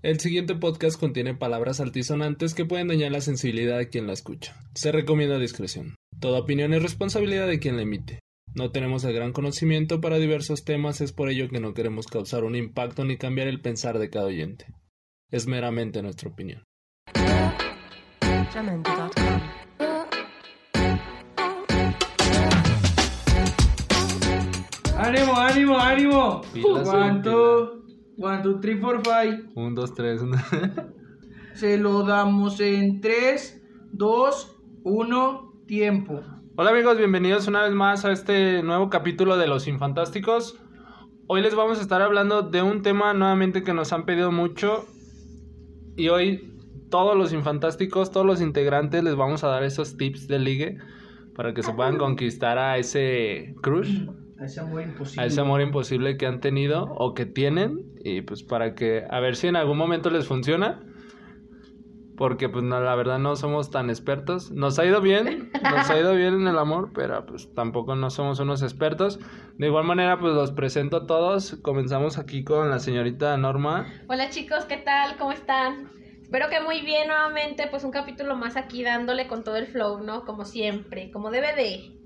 El siguiente podcast contiene palabras altisonantes que pueden dañar la sensibilidad de quien la escucha. Se recomienda discreción. Toda opinión es responsabilidad de quien la emite. No tenemos el gran conocimiento para diversos temas, es por ello que no queremos causar un impacto ni cambiar el pensar de cada oyente. Es meramente nuestra opinión. ¡Ánimo, ánimo, ánimo! Pilas, One, two, three, four, five. Un, dos, tres. Se lo damos en 3, 2, 1, tiempo. Hola amigos, bienvenidos una vez más a este nuevo capítulo de Los Infantásticos. Hoy les vamos a estar hablando de un tema nuevamente que nos han pedido mucho. Y hoy todos los infantásticos, todos los integrantes les vamos a dar esos tips de ligue para que se puedan conquistar a ese crush, A ese amor imposible. a ese amor imposible que han tenido o que tienen y pues para que a ver si en algún momento les funciona. Porque pues no, la verdad no somos tan expertos. Nos ha ido bien, nos ha ido bien en el amor, pero pues tampoco no somos unos expertos. De igual manera pues los presento a todos. Comenzamos aquí con la señorita Norma. Hola chicos, ¿qué tal? ¿Cómo están? Espero que muy bien nuevamente, pues un capítulo más aquí dándole con todo el flow, ¿no? Como siempre, como debe de.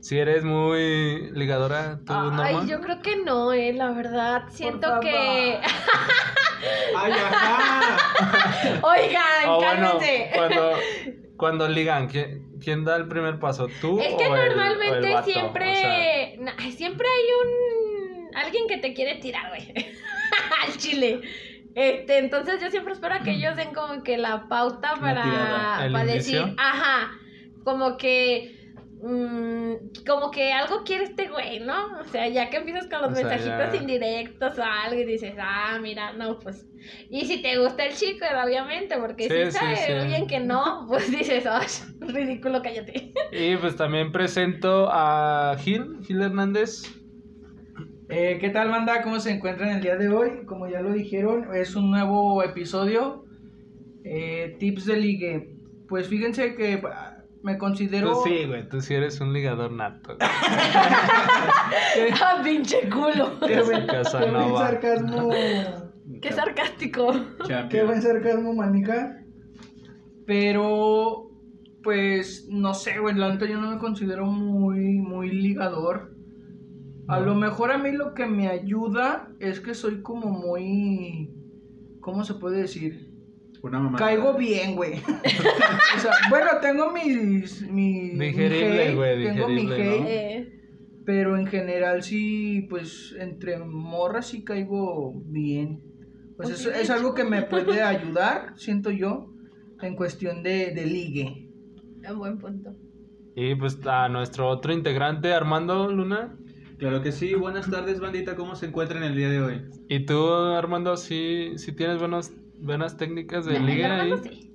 Si eres muy ligadora, tú Norma. Ay, yo creo que no, eh, la verdad. Siento favor. que... ¡Ay, ajá! Oigan, Oh, bueno, cálmense. cuando, cuando ligan, ¿quién, quién da el primer paso? ¿Tú Es que o el- o el normalmente vato? O sea, siempre... siempre hay un... Alguien que te quiere tirar, güey. Al chile. Este, entonces yo siempre espero a que ellos den como que la pauta para, para decir, ajá, como que... mm, como que algo quiere este güey, ¿no? O sea, ya que empiezas con los O sea, mensajitos ya- indirectos o algo y dices, ah, mira, no, pues. Y si te gusta el chico, obviamente, porque Sí, si sí, sabe sí. bien que no, pues dices, ay, ridículo, cállate. Y pues también presento a Gil, Gil Hernández. Eh, ¿Qué tal, banda? ¿Cómo se encuentran el día de hoy? Como ya lo dijeron, es un nuevo episodio. Eh, tips de ligue. Pues fíjense que me considero. Tú sí, güey, tú sí eres un ligador nato. ah, pinche culo. Qué buen, Casanova. qué buen sarcasmo. Qué sarcástico. Qué buen sarcasmo, manica. Pero, pues, no sé, güey, la neta yo no me considero muy, muy ligador. A No. lo mejor a mí lo que me ayuda es que soy como muy... ¿Cómo se puede decir? Una mamá. Caigo bien, güey. o sea, bueno, tengo mis... mis mi Digerible, güey, Tengo mi hate, Eh, pero en general sí, pues, entre morras sí caigo bien. Pues Pues es, sí, algo que me puede ayudar, siento yo, en cuestión de, de ligue. un buen punto. Y pues a nuestro otro integrante, Armando Luna. Claro que sí. Buenas tardes, bandita. ¿Cómo se encuentran el día de hoy? Y tú, Armando, sí, sí tienes buenos, buenas técnicas de liga ahí. Sí.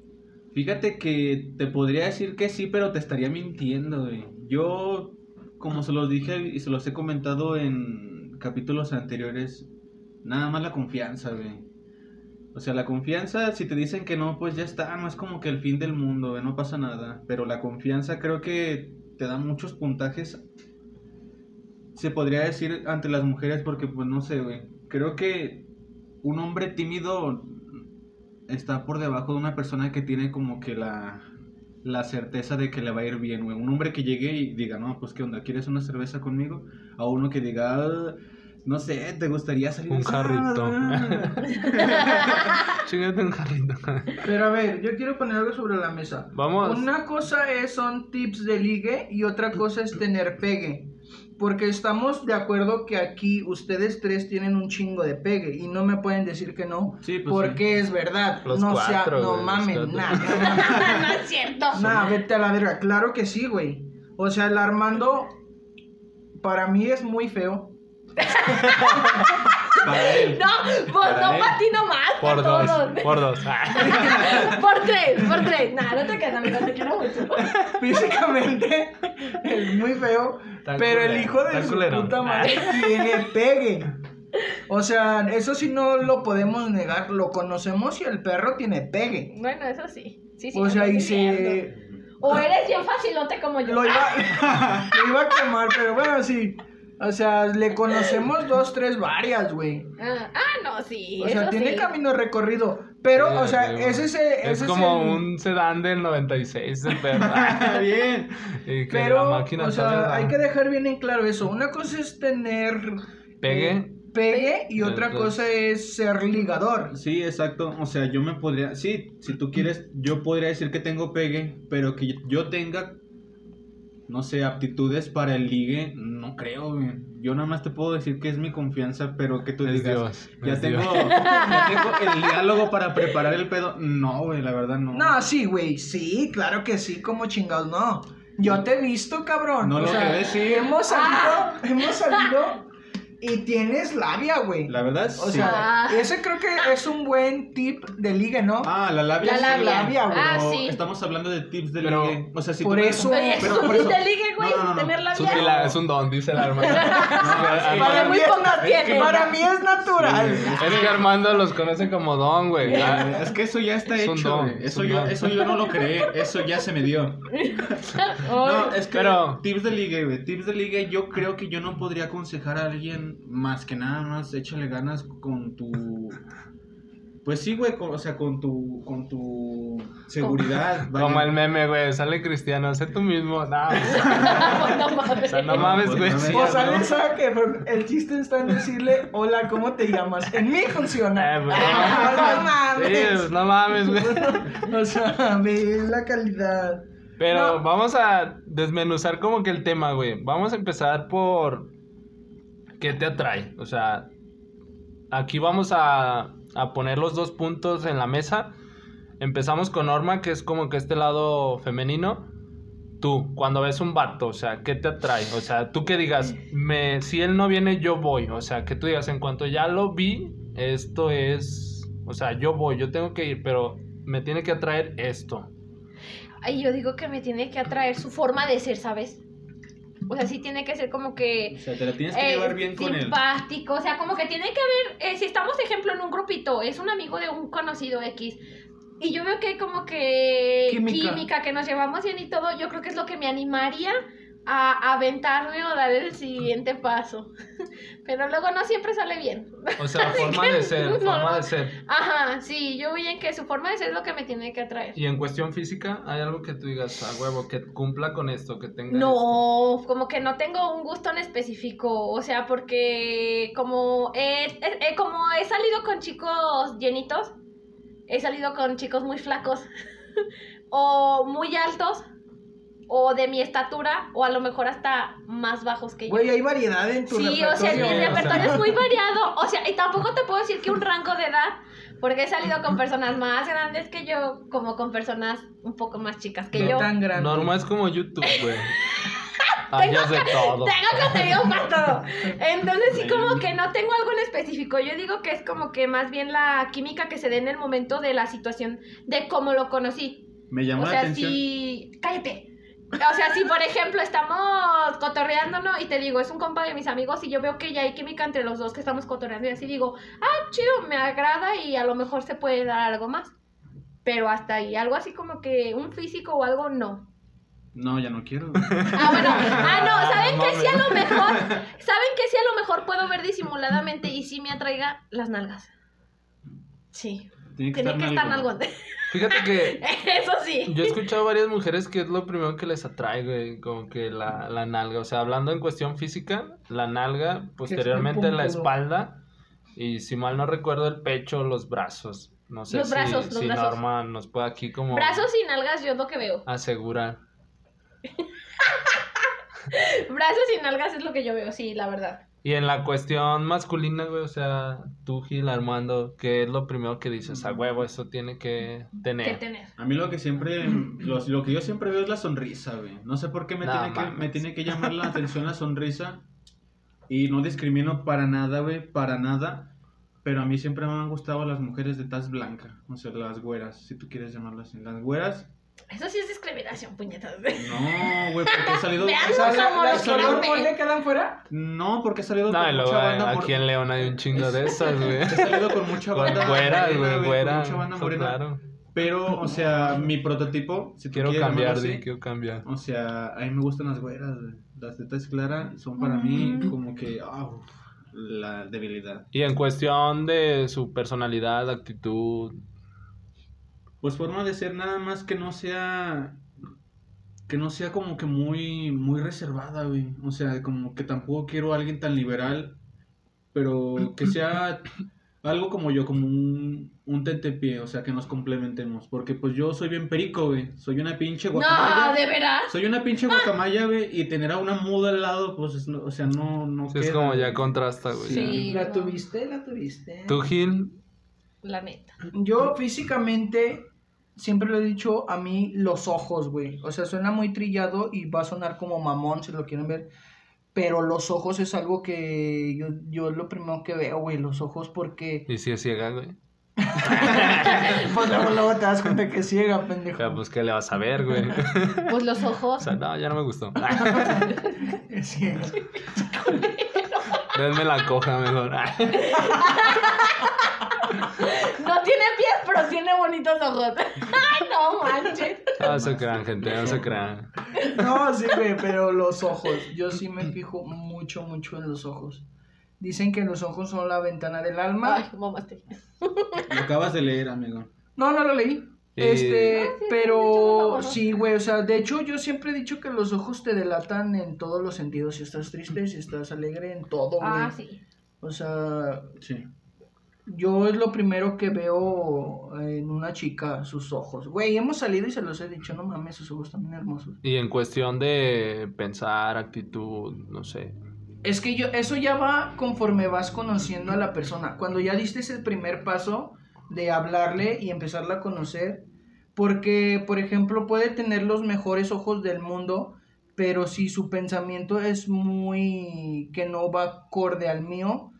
Fíjate que te podría decir que sí, pero te estaría mintiendo, güey. Yo, como se los dije y se los he comentado en capítulos anteriores, nada más la confianza, güey. O sea, la confianza, si te dicen que no, pues ya está, no es como que el fin del mundo, güey, no pasa nada. Pero la confianza creo que te da muchos puntajes, se podría decir, ante las mujeres, porque pues no sé, güey. Creo que un hombre tímido está por debajo de una persona que tiene como que la, la certeza de que le va a ir bien, güey. Un hombre que llegue y diga, no, pues qué onda, ¿quieres una cerveza conmigo? A uno que diga, "Ah, no sé, ¿te gustaría salir? Un jarrito. ah". Chingate un jarrito. Pero a ver, yo quiero poner algo sobre la mesa. Vamos. Una cosa es, son tips de ligue y otra cosa es tener pegue. Porque estamos de acuerdo que aquí ustedes tres tienen un chingo de pegue y no me pueden decir que no. Sí, pues porque es verdad. Los no sea, cuatro, no güey, mamen, nah. no es cierto. Nah, vete a la verga. Claro que sí, güey. O sea, el Armando para mí es muy feo. Para él. No, pues Para no él. para ti nomás, Por dos, todos. por dos. Ah. por tres, por tres. Nah, no te quedas, amigo, te quiero mucho. Físicamente es muy feo. Pero el hijo de su culero. puta madre tiene pegue. O sea, eso sí no lo podemos negar. Lo conocemos y el perro tiene pegue. Bueno, eso sí. Sí, sí. O sea, y se. O eres bien facilote como yo. Lo iba, lo iba a quemar, pero bueno, sí. O sea, le conocemos dos, tres varias, güey. Ah, ah, no, sí. O sea, eso tiene sí. camino recorrido. Pero, Sí, o sea, güey. ese es, ese Es es como el- un sedán del 96, el perro. Bien. y que la Pero, máquina o sea, hay que dejar bien en claro eso. Una cosa es tener... Pegue. eh, pegue y otra cosa es ser ligador. Sí, exacto. O sea, yo me podría. Sí, si tú quieres, yo podría decir que tengo pegue, pero que yo tenga. No sé, aptitudes para el ligue, no creo, güey. Yo nada más te puedo decir que es mi confianza, pero que tú Es digas. Dios, ya, es tengo, Dios. ya tengo el diálogo para preparar el pedo. No, güey, la verdad no. No, sí, güey, sí, claro que sí, como chingados, no. Yo te he visto, cabrón. No o lo sea, que ves, sí. Hemos salido, Ah. hemos salido y tienes labia, güey. La verdad, O sí. sea, Ah. ese creo que es un buen tip de ligue, ¿no? Ah, la labia. La sí, labia. labia, güey. Ah, pero sí. Estamos hablando de tips de Pero- ligue. O sea, si por tú eso- Oye, pero es por un eso- te ligue, güey, No, no, no. tener la pila es un don, dice el Armando. No, para, mí es pocos na- tienen. para mí es natural. Es que Armando los conoce como don, güey. Es que eso ya está Es un hecho, don, Eso yo, don. eso yo no lo creé, eso ya se me dio. No, es que Pero- tips de ligue, güey. Tips de ligue, yo creo que yo no podría aconsejar a alguien más que nada más échale ganas con tu pues sí, güey, con- o sea, con tu con tu seguridad, vaya. Como el meme, güey. Sale cristiano, sé tú mismo. No, no mames. o sea, no mames, pues, güey. no sí, O sea, ¿no? le sabe que pero el chiste está en decirle, hola, ¿cómo te llamas? En mí funciona. Eh, pues, Ah, no Sí, mames. pues, no mames, güey. O sea, ve la calidad. Pero No. vamos a desmenuzar como que el tema, güey. Vamos a empezar por qué te atrae. O sea, aquí vamos a, a poner los dos puntos en la mesa. Empezamos con Norma, que es como que este lado femenino. Tú, cuando ves un vato, o sea, ¿qué te atrae? O sea, tú que digas, me, si él no viene, yo voy. O sea, que tú digas, en cuanto ya lo vi, esto es, o sea, yo voy, yo tengo que ir, pero me tiene que atraer esto. Ay, yo digo que me tiene que atraer su forma de ser, ¿sabes? O sea, sí tiene que ser como que O sea, te la tienes que eh, llevar bien con él. simpático, o sea, como que tiene que haber, eh, si estamos, ejemplo, en un grupito, es un amigo de un conocido X, y yo veo que hay como que Química. química, que nos llevamos bien y todo, yo creo que es lo que me animaría a aventarme o dar el siguiente paso. Pero luego no siempre sale bien. O sea, forma de ser, No, forma de ser. Ajá, sí, yo vi en que su forma de ser es lo que me tiene que atraer. Y en cuestión física, ¿hay algo que tú digas a huevo que cumpla con esto, que tenga esto? No, como que no tengo un gusto en específico, o sea, porque como he- como he salido con chicos llenitos, he salido con chicos muy flacos o muy altos o de mi estatura o a lo mejor hasta más bajos que yo. Güey, hay variedad en tu Sí, o sea, mi Sí, o repertorio. es muy variado. O sea, y tampoco te puedo decir que un rango de edad, porque he salido con personas más grandes que yo, como con personas un poco más chicas que No yo. tan grande. Norma es como YouTube, güey. Hayas de todo. Tengo contenido para todo. Entonces sí como que no tengo algo en específico. Yo digo que es como que más bien la química que se dé en el momento de la situación, de cómo lo conocí. Me llamó O la sea, atención. si... Cállate. O sea, si por ejemplo estamos cotorreando, ¿no? Y te digo, es un compa de mis amigos y yo veo que ya hay química entre los dos que estamos cotorreando y así digo, ah, chido, me agrada y a lo mejor se puede dar algo más. Pero hasta ahí, algo así como que un físico o algo, no. No, ya no quiero. Ah, bueno. Ah, no, ¿saben qué? Sí, a lo mejor. ¿Saben qué? Sí, a lo mejor puedo ver disimuladamente y sí me atraiga las nalgas. Sí. Tiene que Tiene estar que estar nalgón. Fíjate que Eso sí. yo he escuchado a varias mujeres que es lo primero que les atrae, güey, como que la, la nalga. O sea, hablando en cuestión física, la nalga, posteriormente la espalda y si mal no recuerdo el pecho, los brazos. No sé Los si, brazos, los si brazos. Norma nos puede aquí como Brazos y nalgas, yo es lo que veo. asegurar. Brazos y nalgas es lo que yo veo, sí, la verdad. Y en la cuestión masculina, güey, o sea, tú, Gil, Armando, ¿qué es lo primero que dices? A huevo, eso tiene que tener. ¿Qué tener? A mí lo que siempre, lo, lo que yo siempre veo es la sonrisa, güey. No sé por qué me, No tiene que, me tiene que llamar la atención la sonrisa. Y no discrimino para nada, güey, para nada. Pero a mí siempre me han gustado las mujeres de taz blanca. O sea, las güeras, si tú quieres llamarlas así. Las güeras, Eso sí es discriminación, puñetas. no, güey, porque he salido... Las amores, que quedan fuera. no, porque he salido No, y con luego mucha banda aquí en León hay un chingo de esas, güey. He salido con mucha Con banda güeras, morena, güey, con güera. mucha banda morena. claro. Pero, o sea, mi prototipo, si Quiero quieres cambiar, así, quiero cambiar. O sea, a mí me gustan las güeras, güey. las tetas claras son para mí Mm. como que ah, la debilidad. Y en cuestión de su personalidad, actitud, Pues forma de ser nada más que no sea que no sea como que muy muy reservada, güey. O sea, como que tampoco quiero a alguien tan liberal, pero que sea algo como yo, como un, un tentepié, o sea, que nos complementemos. Porque pues yo soy bien perico, güey. Soy una pinche guacamaya. No, de veras. Soy una pinche guacamaya, güey, y tener a una muda al lado, pues, es- o sea, no, no sí, es como ya contrasta, güey. Sí. La tuviste, la tuviste. ¿Tú, Gil? La neta. Yo físicamente siempre lo he dicho a mí los ojos, güey. O sea, suena muy trillado y va a sonar como mamón si lo quieren ver. Pero los ojos es algo que yo, yo es lo primero que veo, güey, los ojos porque... ¿Y si es ciega, güey? pues luego, luego te das cuenta que es ciega, pendejo. Ya, pues, ¿qué le vas a ver, güey? Pues los O ojos. sea, no, ya no me gustó. Es ciega. Denme la coja mejor. No tiene pero tiene bonitos ojos. Ay, no manches. No se crean, gente, no se crean. No, sí, güey, pero los ojos. Yo sí me fijo mucho, mucho en los ojos. Dicen que los ojos son la ventana del alma. Ay, mamaste. Lo acabas de leer, amigo. No, no lo leí. Eh, Este, Ah, sí, pero sí, güey, o sea, de hecho yo siempre he dicho que los ojos te delatan en todos los sentidos, si estás triste, si estás alegre, en todo, güey. Ah, sí. O sea, Sí. Yo es lo primero que veo en una chica, sus ojos. Güey, hemos salido y se los he dicho, no mames, sus ojos también hermosos. Y en cuestión de pensar, actitud, no sé. Es que yo, eso ya va conforme vas conociendo a la persona. Cuando ya diste ese primer paso de hablarle y empezarla a conocer, porque, por ejemplo, puede tener los mejores ojos del mundo, pero si su pensamiento es muy que no va acorde al mío,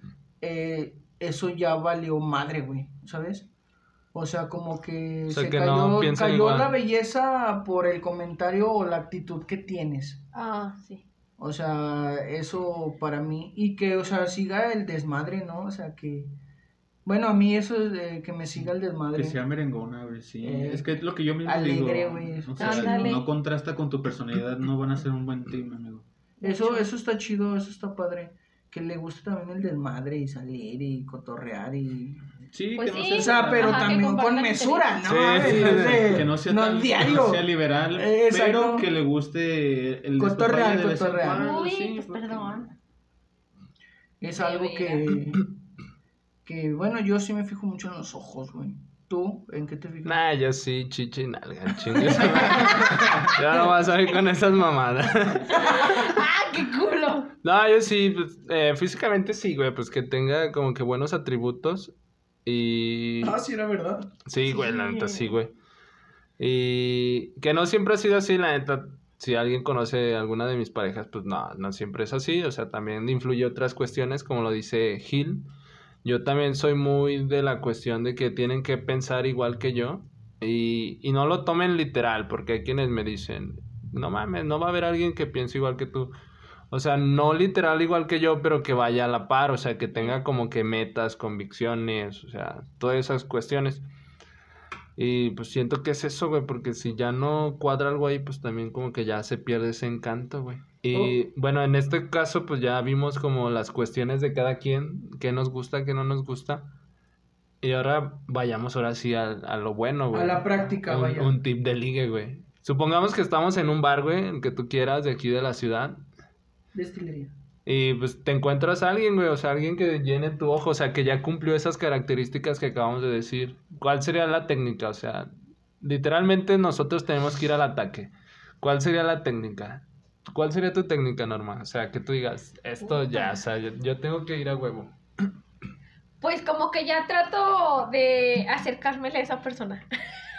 eh, eso ya valió madre, güey, ¿sabes? O sea, como que O sea, se que cayó, no cayó igual. la belleza por el comentario o la actitud que tienes. Ah, sí. O sea, eso para mí. Y que, o sea, siga el desmadre, ¿no? O sea, que. Bueno, a mí eso es de que me siga el desmadre. Que sea merengona, güey, sí. Eh, es que es lo que yo mismo alegre, digo. güey, O sea, no contrasta con tu personalidad, no van a ser un buen team, amigo. Eso, eso está chido, eso está padre. Que le guste también el desmadre y salir y cotorrear y. Sí, Pues que no sí. sea, O sea, pero Ajá, también con mesura, ¿no? Sí, mames, sí, no es de- que no sea no tan- es que diario. no sea liberal, Eh, pero que le guste el cotorrear. cuando, Uy, sí, pues porque- perdón. Es algo que. Que, bueno, yo sí me fijo mucho en los ojos, güey. ¿Tú? ¿En qué te fijas? Nah, yo sí, chichi y nalga, chingues. ya no vas a ir con esas mamadas. ¡Ah, qué culo! No, yo sí, pues, eh, físicamente sí, güey, pues que tenga como que buenos atributos. Y. Ah, sí, era verdad. Sí, güey, la neta, sí, güey. Y que no siempre ha sido así, la neta. Si alguien conoce alguna de mis parejas, pues no, no siempre es así. O sea, también influye otras cuestiones, como lo dice Gil. Yo también soy muy de la cuestión de que tienen que pensar igual que yo. Y, y no lo tomen literal, porque hay quienes me dicen, no mames, no va a haber alguien que piense igual que tú. O sea, no literal igual que yo, pero que vaya a la par, o sea, que tenga como que metas, convicciones, o sea, todas esas cuestiones. Y pues siento que es eso, güey, porque si ya no cuadra algo ahí, pues también como que ya se pierde ese encanto, güey. Y bueno, en este caso, pues ya vimos como las cuestiones de cada quien, qué nos gusta, qué no nos gusta. Y ahora vayamos ahora sí a, a lo bueno, güey. A la práctica, un, vaya. un tip de ligue, güey. Supongamos que estamos en un bar, güey, el que tú quieras, de aquí de la ciudad. Destilería. Y pues te encuentras a alguien, güey, o sea, alguien que llene tu ojo, o sea, que ya cumplió esas características que acabamos de decir. ¿Cuál sería la técnica? O sea, literalmente nosotros tenemos que ir al ataque. ¿Cuál sería la técnica? ¿Cuál sería tu técnica, Norma? O sea, que tú digas, esto ya, o sea, yo, yo tengo que ir a huevo. Pues como que ya trato de acercármele a esa persona.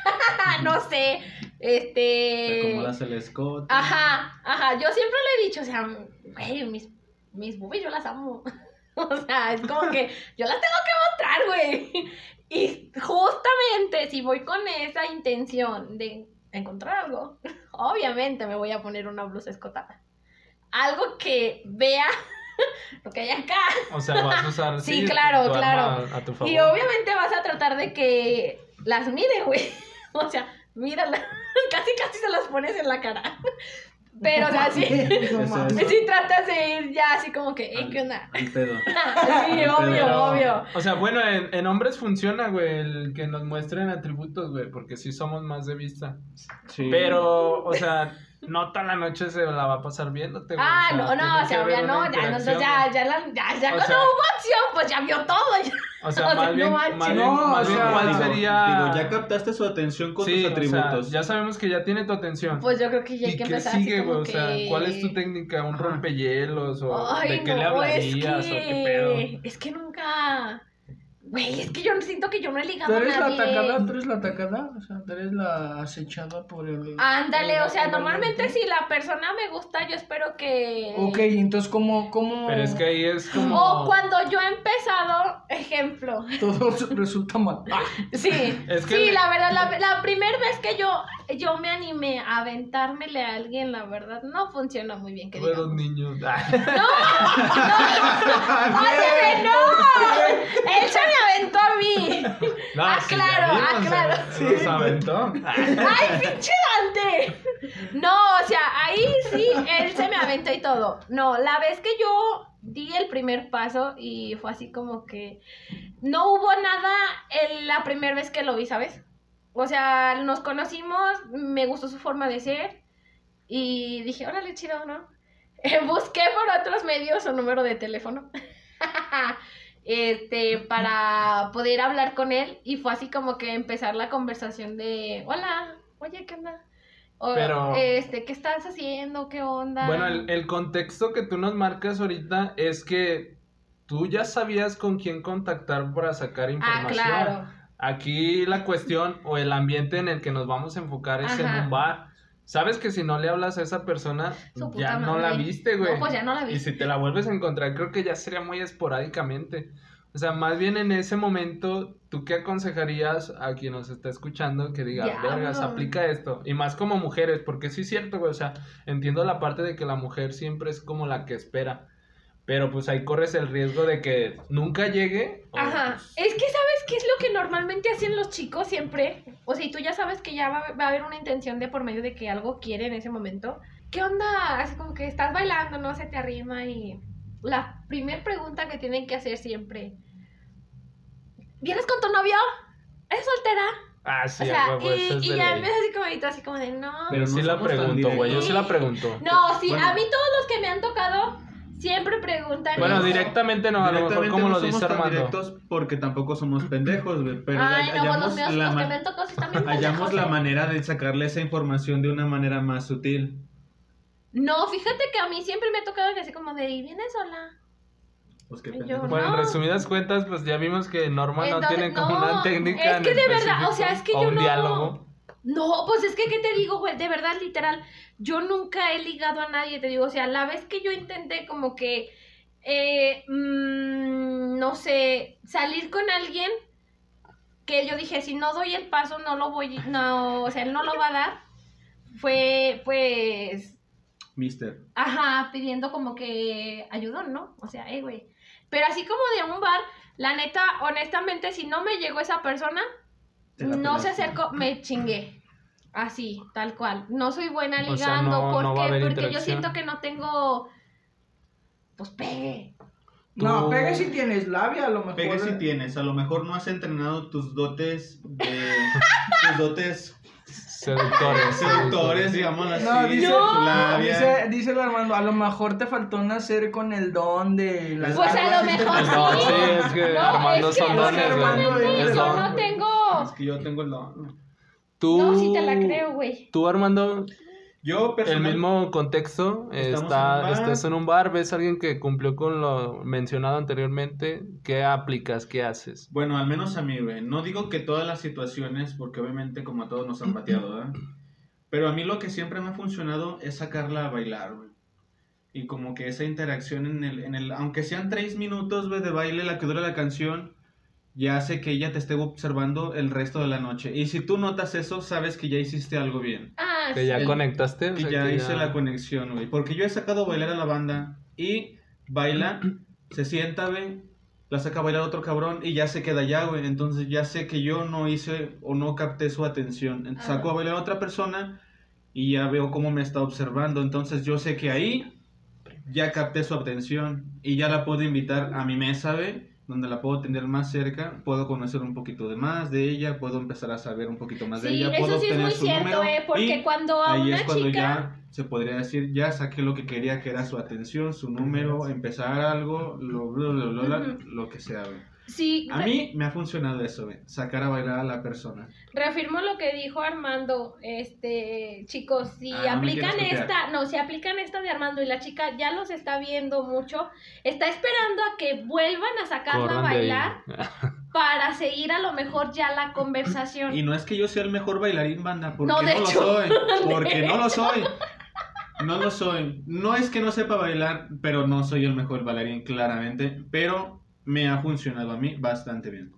no sé, Te este... acomodas el escote. Ajá, ajá, yo siempre le he dicho, o sea, güey, mis, mis boobies yo las amo. o sea, es como que yo las tengo que mostrar, güey. Y justamente si voy con esa intención de encontrar algo, obviamente me voy a poner una blusa escotada. Algo que vea lo que hay acá. O sea, vas a usar Sí, claro, tu claro. arma a tu favor. Y obviamente vas a tratar de que las mire, güey. O sea, mírala. Casi, casi se las pones en la cara. Pero, o sea, sí. Sí tratas de ir ya así como que, eh, ¿qué onda? Al pedo. Sí, obvio, obvio. O sea, bueno, en, en hombres funciona, güey, el que nos muestren atributos, güey, porque sí somos más de vista. Sí. Pero, o sea, no toda la noche se la va a pasar viéndote, güey. Ah, o sea, no, no, o sea, que ya no, ya, no, ya, ya, la- ya, ya O cuando sea- hubo acción, pues ya vio todo. ya. O sea, o más no bien, manches. más bien, No, más o bien sea, ¿cuál digo, sería? digo, ya captaste su atención con sí, tus o sea, atributos. ya sabemos que ya tiene tu atención. Pues yo creo que ya hay ¿Y que qué empezar sigue, así güey? como O sea, que... ¿cuál es tu técnica? ¿Un rompehielos? ¿O Ay, de qué no, le hablarías? es ¿O qué pedo? que... Es que nunca... Güey, es que yo siento que yo no he ¿Tú ligado a eres la nadie. atacada? ¿Tú eres la atacada? O sea, tú eres la acechada por el... Ándale, o sea, normalmente si la persona me gusta, yo espero que... Ok, entonces, ¿cómo, cómo Pero es que ahí es como... O cuando yo he empezado, ejemplo, todo resulta mal? Ah, Sí, Es que sí, le- la verdad, la, la primera vez que yo, yo me animé a aventármele a alguien, la verdad, no funciona muy bien, que Fueron niños. Ah, ¡Óyeme, no! Él se me aventó a mí. no, Ah, sí, claro, ya ah, vimos, claro. se Los aventó. ¡Ay, pinche Dante! No, o sea, ahí sí, él se me aventó y todo. No, la vez que yo di el primer paso y fue así como que no hubo nada en la primera vez que lo vi, ¿sabes? O sea, nos conocimos, me gustó su forma de ser y dije, órale, chido, ¿no? Busqué por otros medios su número de teléfono. este, para poder hablar con él y fue así como que empezar la conversación de, hola, oye, ¿qué onda? O, Pero- este, ¿qué estás haciendo? ¿Qué onda? Bueno, el, el contexto que tú nos marcas ahorita es que tú ya sabías con quién contactar para sacar Ah, información. claro. Aquí la cuestión o el ambiente en el que nos vamos a enfocar es en Ajá. un bar. Sabes que si no le hablas a esa persona, ya no la viste, güey. No, pues ya no la Y viste. si te la vuelves a encontrar, creo que ya sería muy esporádicamente. O sea, más bien en ese momento, ¿tú qué aconsejarías a quien nos está escuchando que diga, Diablo. vergas, aplica esto? Y más como mujeres, porque sí es cierto, güey. O sea, entiendo la parte de que la mujer siempre es como la que espera. Pero pues ahí corres el riesgo de que nunca llegue. o, Ajá. pues, Es que sabes qué es lo que normalmente hacen los chicos siempre. O sea, y tú ya sabes que ya va, va a haber una intención de por medio de que algo quiere en ese momento. ¿Qué onda? Así como que estás bailando, no se te arrima y la primer pregunta que tienen que hacer siempre. ¿Vienes con tu novio? ¿Eres soltera? Ah, sí, o sea, a huevo, eso es y, y de ya ley. empieza así como, y tú así como de no. Pero no sí la pregunto, güey. Yo sí la pregunto. No, sí, Bueno. a mí todos los que me han tocado siempre preguntan. Bueno, eso. directamente no, a lo mejor como no lo dice Armando. directos porque tampoco somos pendejos, güey. Pero Ay, no, pues los hallamos, míos, la los que me sí hallamos la ¿eh? manera de sacarle esa información de una manera más sutil. No, fíjate que a mí siempre me ha tocado que así como de, ¿y vienes sola? Pues qué Yo. Bueno, en No. resumidas cuentas, pues ya vimos que Norma no tiene como no, una técnica. es que de verdad, o sea, es que yo un no- diálogo. No, pues es que, ¿qué te digo, güey? De verdad, literal, yo nunca he ligado a nadie, te digo, o sea, la vez que yo intenté como que, eh, mm, no sé, salir con alguien, que yo dije, si no doy el paso, no lo voy, no, o sea, él no lo va a dar, fue, pues, Mister. Ajá, pidiendo como que ayudón, ¿no? O sea, eh, güey. Pero así como de un bar, la neta, honestamente, si no me llegó esa persona, no se acercó, me chingué. Así, tal cual. No soy buena O sea, ligando. no- ¿Por no qué? Porque yo siento que no tengo. Pues pegue. No, pegue si tienes labia, a lo mejor. Pegue si tienes, a lo mejor no has entrenado tus dotes de tus dotes Seductores. seductores, digamos así. No, dice, labia. dice, dice el Armando, a lo mejor te faltó nacer con el don de las Pues a lo mejor. No, sí. sí, es que No, Armando es que son no, dones, Armando, Yo no tengo. Es que yo tengo el don. Tú, No, sí te la creo, güey. Tú, Armando, Yo el mismo contexto, está, en un bar. estás en un bar, ves a alguien que cumplió con lo mencionado anteriormente, ¿qué aplicas? ¿Qué haces? Bueno, al menos a mí, güey. No digo que todas las situaciones, porque obviamente como a todos nos han pateado, ¿verdad? Pero a mí lo que siempre me ha funcionado es sacarla a bailar, güey. Y como que esa interacción en el, en el, aunque sean tres minutos, güey, de baile, la que dura la canción, ya hace que ella te esté observando el resto de la noche. Y si tú notas eso, sabes que ya hiciste algo bien. Ah, ¿Que ya El- conectaste? O Que sea, ya que hice ya- la conexión, güey. Porque yo he sacado a bailar a la banda y baila, se sienta, güey, la saca a bailar otro cabrón y ya se queda allá, güey. Entonces ya sé que yo no hice o no capté su atención. Entonces, saco a bailar a otra persona y ya veo cómo me está observando. Entonces yo sé que ahí ya capté su atención y ya la puedo invitar a mi mesa, ¿ve? Donde la puedo tener más cerca, puedo conocer un poquito de más de ella, puedo empezar a saber un poquito más de ella, eso puedo sí es muy su cierto, número ¿eh? Porque cuando a ahí una es cuando chica... ya se podría decir, ya saqué lo que quería, que era su atención, su número, empezar algo, lo, lo, lo, lo, lo- Ujú. lo que sea. Sí, A mí me ha funcionado eso, sacar a bailar a la persona. Reafirmo lo que dijo Armando, este, chicos, si Ah, aplican esta, no, si aplican esta de Armando y la chica ya los está viendo mucho, está esperando a que vuelvan a sacarla a Corran bailar para seguir a lo mejor ya la conversación. Y no es que yo sea el mejor bailarín, banda, porque No, no, lo soy. Porque no lo soy. No lo soy. No es que no sepa bailar, pero no soy el mejor bailarín, claramente. Pero me ha funcionado a mí bastante bien.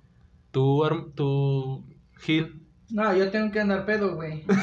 Tú. No, yo tengo que andar pedo, güey. Es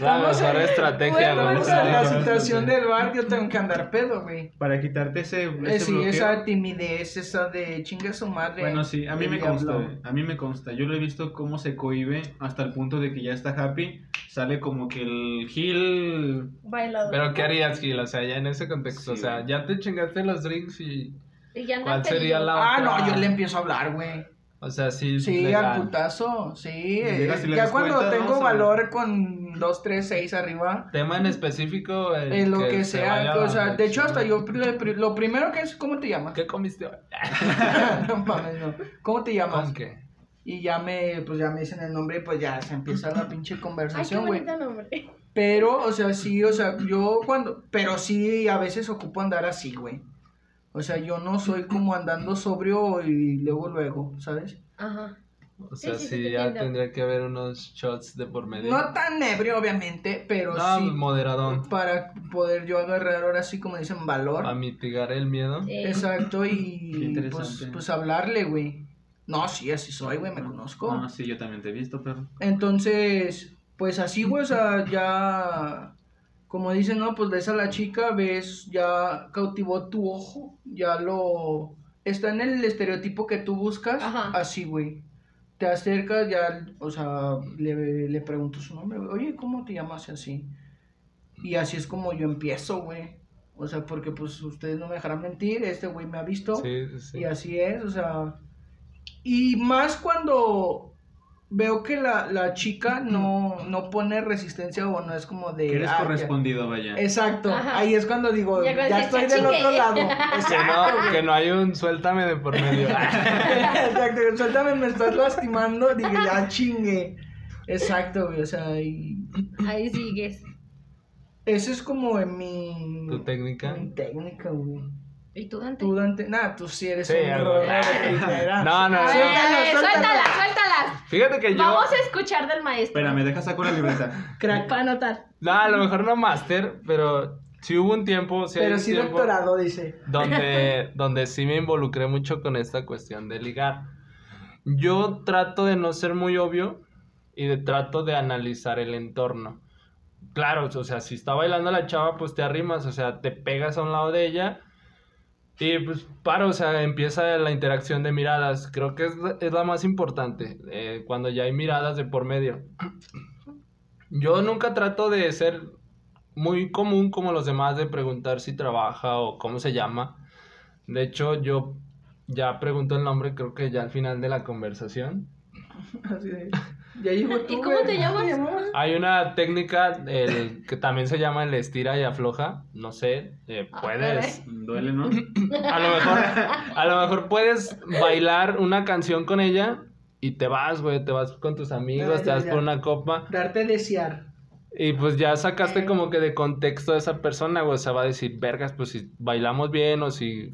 la Vamos a- mejor estrategia, Bueno, güey. esa es la situación del bar, yo tengo que andar pedo, güey. Para quitarte ese, Eh, sí, bloqueo. esa timidez, esa de chinga su madre. Bueno, sí, a mí me consta, diablo. a mí me consta. Yo lo he visto cómo se cohibe hasta el punto de que ya está happy. Sale como que el Gil Bailador. Pero ¿qué harías, Gil? O sea, ya en ese contexto, o Sí, sea, ya te chingaste los drinks y... Y ya andas ¿Cuál sería pedido. la- Ah, no, yo le empiezo a hablar, güey. O sea, sí, Sí, legal. al putazo, sí. Llegas y le ya cuando cuenta, tengo ¿no? valor con 2, 3, 6 arriba, Tema en específico, el eh, lo que, se sea, o sea, de hecho hasta yo, lo primero que es, ¿cómo te llamas? ¿Qué comiste hoy? no mames, no. ¿Cómo te llamas? ¿Con qué? Y ya me, pues ya me dicen el nombre y pues ya se empieza la pinche conversación, güey. Pero, o sea, sí, o sea, yo cuando, pero sí a veces ocupo andar así, güey. O sea, yo no soy como andando sobrio y luego, luego, ¿sabes? Ajá. O sea, Sí, sí, sí, te ya tendría que haber unos shots de por medio. No tan ebrio, obviamente, pero No, sí moderadón. para poder yo agarrar ahora sí, como dicen, valor. Para mitigar el miedo. Exacto, y pues, pues hablarle, güey. No, sí, así soy, güey, me conozco. Ah, sí, yo también te he visto, pero. Entonces, pues así, güey, o sea, ya, como dicen, no, pues ves a la chica, ves, ya cautivó tu ojo, ya lo, está en el estereotipo que tú buscas, Ajá. así, güey. Te acercas, ya, o sea, le, le pregunto su nombre, güey, oye, ¿cómo te llamas? Y así. Y así es como yo empiezo, güey. O sea, porque pues ustedes no me dejarán mentir, este güey me ha visto. Sí, sí, sí. Y así es, o sea. Y más cuando veo que la, la chica no, no pone resistencia o no es como de. Que eres "Ah, ya". correspondido, vaya. Exacto, Ajá. ahí es cuando digo, Ya estoy del "Ya otro chingué". lado. Que no, que no hay un suéltame de por medio. Exacto, suéltame, me estás lastimando, dije, ya chingue. Exacto, güey, o sea, y Ahí sigues. ese es como en mi, ¿Tu técnica? mi técnica, güey. ¿Y tú, Dante? Tú, Dante, nada, tú sí eres Sí, un primera. No, no, no. Suéltala, suéltala. suéltalas, suéltalas. Fíjate que yo. Vamos a escuchar del maestro. Espérame, deja saco la libreta. Crack. Para anotar. No, a lo mejor no máster, pero sí hubo un tiempo. Sí Pero sí tiempo doctorado, dice. Donde, donde sí me involucré mucho con esta cuestión de ligar. Yo trato de no ser muy obvio y de trato de analizar el entorno. Claro, o sea, si está bailando la chava, pues te arrimas, o sea, te pegas a un lado de ella y pues para, o sea, empieza la interacción de miradas. Creo que es, es la más importante, eh, cuando ya hay miradas de por medio. Yo nunca trato de ser muy común como los demás de preguntar si trabaja o cómo se llama. De hecho, yo ya pregunto el nombre, creo que ya al final de la conversación. Así de, Tú, ¿Y cómo te llamas? Hay una técnica el, que también se llama el estira y afloja. No sé, eh, Ah, puedes. Duele, ¿no? A lo mejor, a lo mejor puedes bailar una canción con ella y te vas, güey, te vas con tus amigos, te vas ya. por una copa. Darte a desear. Y pues ya sacaste como que de contexto a esa persona, güey. O sea, va a decir, vergas, pues si bailamos bien o si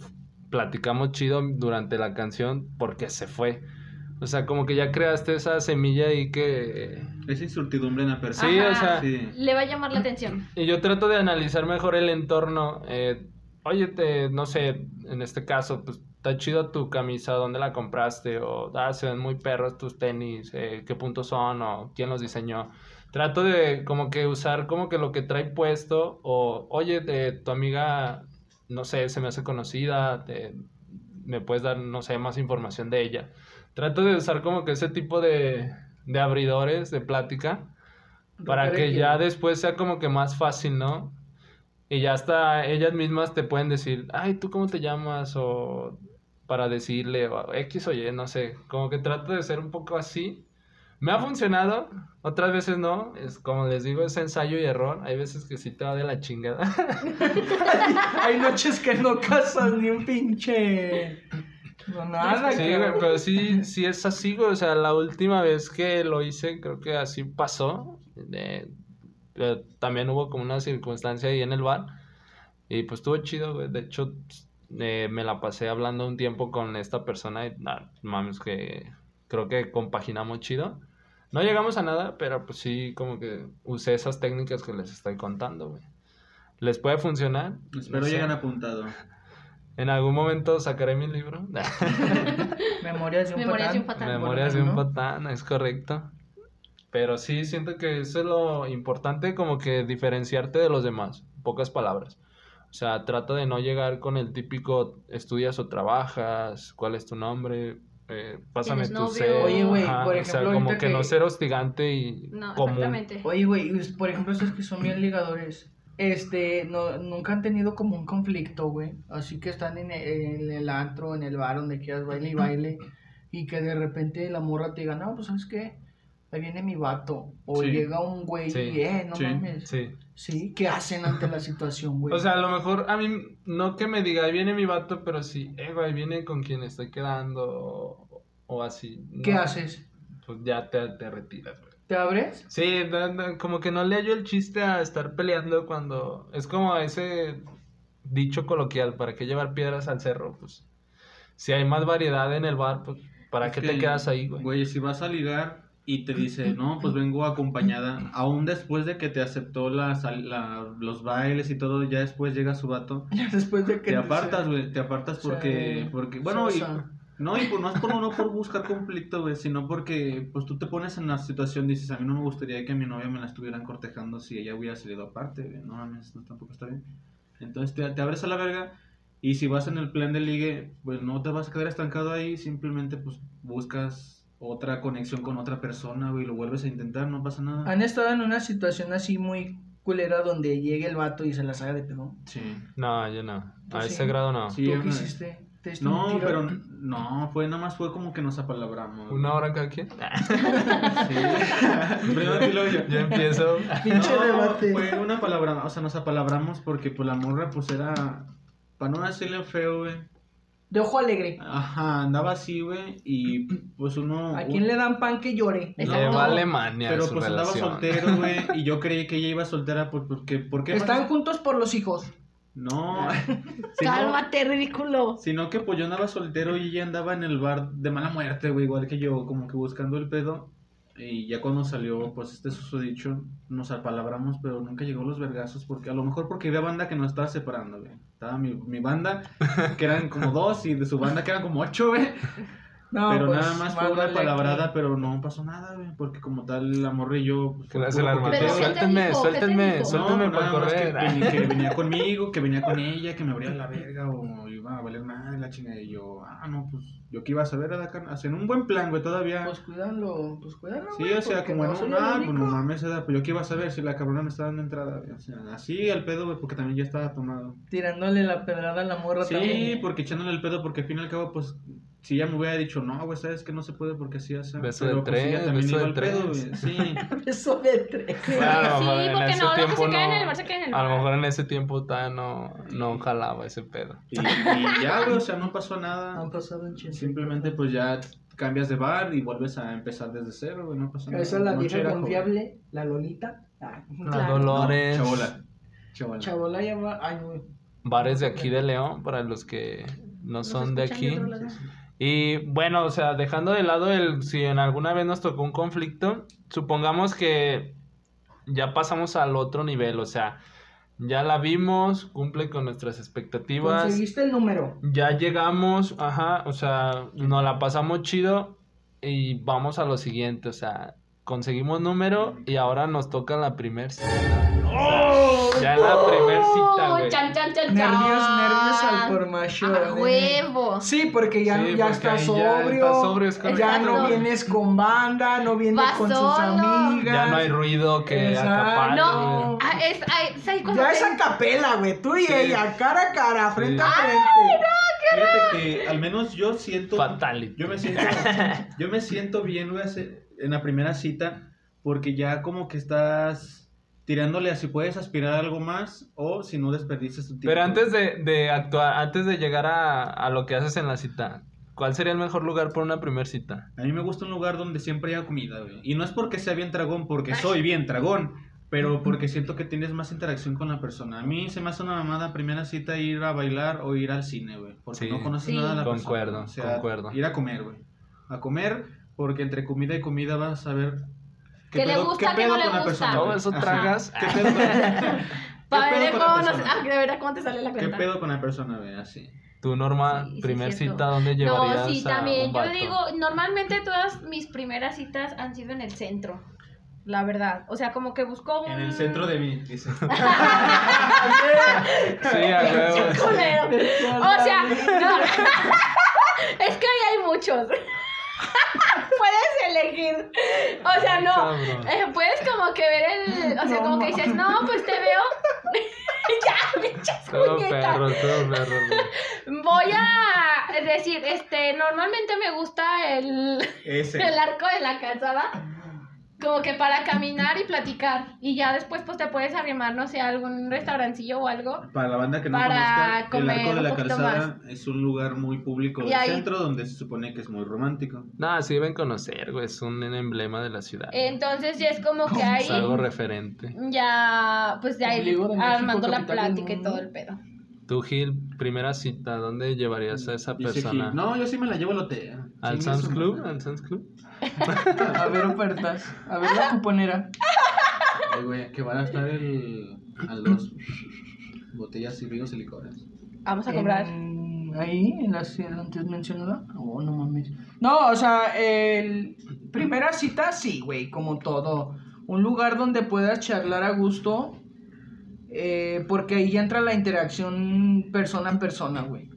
platicamos chido durante la canción, porque se fue. O sea, como que ya creaste esa semilla ahí que... Es incertidumbre en la persona. Sí, Ajá. o sea... Sí. Le va a llamar la atención. Y yo trato de analizar mejor el entorno. Eh, oye, te, no sé, en este caso, pues está chido tu camisa, ¿dónde la compraste? O ah, se ven muy perros tus tenis, eh, ¿qué puntos son? O quién los diseñó. Trato de como que usar como que lo que trae puesto. O, oye, de, tu amiga, no sé, se me hace conocida, te- me puedes dar, no sé, más información de ella. Trato de usar como que ese tipo de, de abridores de plática Para que ya después sea como que más fácil, ¿no? Y ya hasta ellas mismas te pueden decir, ay, ¿tú cómo te llamas? O para decirle, o X o Y, no sé. Como que trato de ser un poco así. Me ha funcionado, otras veces no. Es como les digo, es ensayo y error. Hay veces que sí te va de la chingada. Hay noches que no casas ni un pinche. No, nada, Sí, que- güey, pero sí, sí es así, güey. O sea, la última vez que lo hice, creo que así pasó. Eh, eh, también hubo como una circunstancia ahí en el bar. Y pues estuvo chido, güey. De hecho, eh, me la pasé hablando un tiempo con esta persona y nah, mames que creo que compaginamos chido. No llegamos a nada, pero pues sí, como que usé esas técnicas que les estoy contando, güey. ¿Les puede funcionar? Espero No sé. lleguen apuntado. En algún momento sacaré mi libro. Memorias de un Memorias de un patán. Memorias de un patán, es correcto. Pero sí, siento que eso es lo importante, como que diferenciarte de los demás, pocas palabras. O sea, trata de no llegar con el típico estudias o trabajas, cuál es tu nombre, eh, pásame ¿Tienes tu cel. Oye, güey, por o sea, ejemplo, como que no ser hostigante y No, común. exactamente. Oye, güey, por ejemplo, estos que son bien ligadores, este, no, nunca han tenido como un conflicto, güey. Así que están en el, en el antro, en el bar, donde quieras, baile y baile, y que de repente la morra te diga, no, pues, ¿sabes qué? Ahí viene mi vato. O Sí. llega un güey Sí. y, eh, no Sí. mames. Sí. Sí, ¿qué hacen ante la situación, güey? O sea, a lo mejor a mí, no que me diga, ahí viene mi vato, pero sí, eh, güey, viene con quien estoy quedando o, o así. ¿qué No, haces? Pues ya te, te retiras, güey. ¿Te abres? Sí, no, no, como que no le hallo el chiste a estar peleando cuando... Es como ese dicho coloquial, ¿para qué llevar piedras al cerro? Pues si hay más variedad en el bar, pues ¿para Es qué que, te quedas ahí, güey? Güey, si vas a ligar y te dice, no, pues vengo acompañada, aún después de que te aceptó la, la- los bailes y todo, ya después llega su vato, Después de que te apartas, güey, te apartas porque, porque bueno, y. no, y por, no es por, no por buscar conflicto, güey, sino porque, pues tú te pones en la situación, dices, a mí no me gustaría que a mi novia me la estuvieran cortejando si ella hubiera salido aparte, güey, no mames, no, tampoco está bien. Entonces te, te abres a la verga y si vas en el plan de ligue, pues no te vas a quedar estancado ahí, simplemente pues buscas otra conexión con otra persona, güey, lo vuelves a intentar, no pasa nada. ¿Han estado en una situación así muy culera donde llegue el vato y se las haga de pedo? Sí. No, yo no. ¿Tú A sí? ese grado no. Sí, ¿Tú qué hiciste? ¿Te diste un No, tiro? pero no, fue nada más fue como que nos apalabramos. ¿Una hora cada quien? Sí. Primero yo. Yo empiezo. Pinche No, debate. Fue una palabra, o sea, nos apalabramos porque pues la morra pues era, para no decirle feo, güey. De ojo alegre. Ajá, andaba así, güey, y pues uno... ¿A quién le dan pan que llore? Le Exacto. va Alemania Pero su pues andaba soltero, güey, y yo creí que ella iba soltera por- porque... ¿Por qué? Están más? juntos por los hijos. No, sino, Cálmate, ridículo. sino que pues yo andaba soltero y ella andaba en el bar de mala muerte, güey, igual que yo, como que buscando el pedo. Y ya cuando salió, pues este susodicho, nos apalabramos, pero nunca llegó los vergazos, porque a lo mejor porque había banda que nos estaba separando, güey. Estaba mi, mi banda, que eran como dos, y de su banda que eran como ocho, güey. No, pero pues, nada más fue una palabrada, pero no pasó nada, güey, porque como tal, la morra y yo... Pues, Que le hace el. ¿qué te Suéltenme, dijo? ¿Qué te suéltenme, suéltenme No, para nada más correr. Que, venía- que venía conmigo, que venía con ella, que me abría la verga o iba a valer nada la chingada. Y yo, ah, no, pues yo que iba a saber, acá, en un buen plan, güey, todavía. Pues cuídalo, pues cuídalo. sí, güey, o sea, como en no soy un, ah, pues no mames, pues yo que iba a saber si la cabrona me estaba dando entrada, güey. O sea, así al pedo, güey, porque también ya estaba tomado. Tirándole la pedrada a la morra Sí, también. porque echándole el pedo, porque al fin y al cabo, pues, si ella me hubiera dicho, no, güey, sabes que no se puede porque así hace. Beso pero de pues tres, también beso de pedo, tres. güey. Sí. Eso de tres. Claro, Sí, joder, en porque ese no, que tiempo se queda en el no- bar se queda en el A lo mejor en ese tiempo todavía no, no jalaba ese pedo. Y, y ya, güey, o sea, no pasó nada. Han pasado un. Simplemente pues ya cambias de bar y vuelves a empezar desde cero, güey, no pasa nada. Esa es la vieja confiable, la Lolita. Ah, La Claro. Dolores. Chabola. Chabola. Chabola llama. Ay, güey. Bares de aquí de León, para los que no son de aquí. Y bueno, o sea, dejando de lado el si en alguna vez nos tocó un conflicto, supongamos que ya pasamos al otro nivel, o sea, ya la vimos, cumple con nuestras expectativas, Conseguiste el número. ya llegamos, ajá, o sea, nos la pasamos chido y vamos a lo siguiente, o sea, conseguimos número y ahora nos toca la primera cita. ¡Oh! Ya en la primer cita, güey. Chan, chan, chan, Nervios, chan. nervios al por mayor. A huevo. Sí, porque ya, Sí, ya porque estás sobrio. ya estás sobrio, es correcto. ya no vienes con banda, no vienes Vas con sus amigas. Ya no hay ruido que acapare. No, ah, es, ay, cuando Ya te- es a capela, güey. Tú y Sí. ella, cara a cara, frente Sí. a frente. Fíjate que al menos yo siento. Fatality. Yo me siento, yo me siento bien, güey, hace- en la primera cita, porque ya como que estás tirándole a si puedes aspirar a algo más o si no desperdicias tu tiempo. Pero antes de, de actuar, antes de llegar a, a lo que haces en la cita, ¿cuál sería el mejor lugar para una primer cita? A mí me gusta un lugar donde siempre haya comida, güey. Y no es porque sea bien tragón, porque soy bien tragón, pero porque siento que tienes más interacción con la persona. A mí se me hace una mamada primera cita ir a bailar o ir al cine, güey. Porque Sí. no conoces Sí. nada de la Concuerdo, persona. O sea, concuerdo. ir a comer, güey. A comer, porque entre comida y comida vas a ver... ¿Qué le gusta, qué no le con la gusta? persona, Todo eso tragas. ¿Qué pedo con, Para ¿Qué ver pedo con la cómo nos- persona? ah, de verdad cómo te sale la ¿Qué cuenta. pedo con la persona, güey? Así. Tu Norma, Sí, sí, primer cita, ¿dónde llevarías No, sí, a también. un Yo vato? digo, normalmente todas mis primeras citas han sido en el centro. La verdad. O sea, como que busco un. En el centro de mí, dice. Sí, a huevo. O sea, no. es que ahí hay muchos. puedes elegir. O sea, no. Eh, puedes como que ver el. O sea, No, como que dices, no, pues te veo. ya, pinches Todo puñetas. perro, todo perro. güey. Voy a decir, este, normalmente me gusta el, Ese. el arco de la calzada. Como que para caminar y platicar. Y ya después, pues te puedes arrimar, no sé, a algún restaurancillo o algo. Para la banda que no Para conozca, el Arco de la Calzada es un lugar muy público Y del ahí- centro donde se supone que es muy romántico. Nada, sí deben conocer, güey. Es un emblema de la ciudad. Entonces ya es como que ahí Es algo referente. ya, pues de ahí Ombligo de México, armando la plática y todo el pedo. Tú, Gil, primera cita, ¿dónde llevarías a esa Dice persona? Gil, no, yo sí me la llevo al hotel. ¿Al Chingue Sam's su Club? ¿Al Sam's Club? A ver ofertas. A ver la cuponera. Ay, güey, que van a estar el, a los botellas y vinos y licores. Vamos a comprar. En- ahí, en la ciudad antes mencionada. Oh, no mames. No, o sea, el primera cita, sí, güey, como todo. Un lugar donde puedas charlar a gusto. Eh, porque ahí ya entra la interacción persona a persona, güey.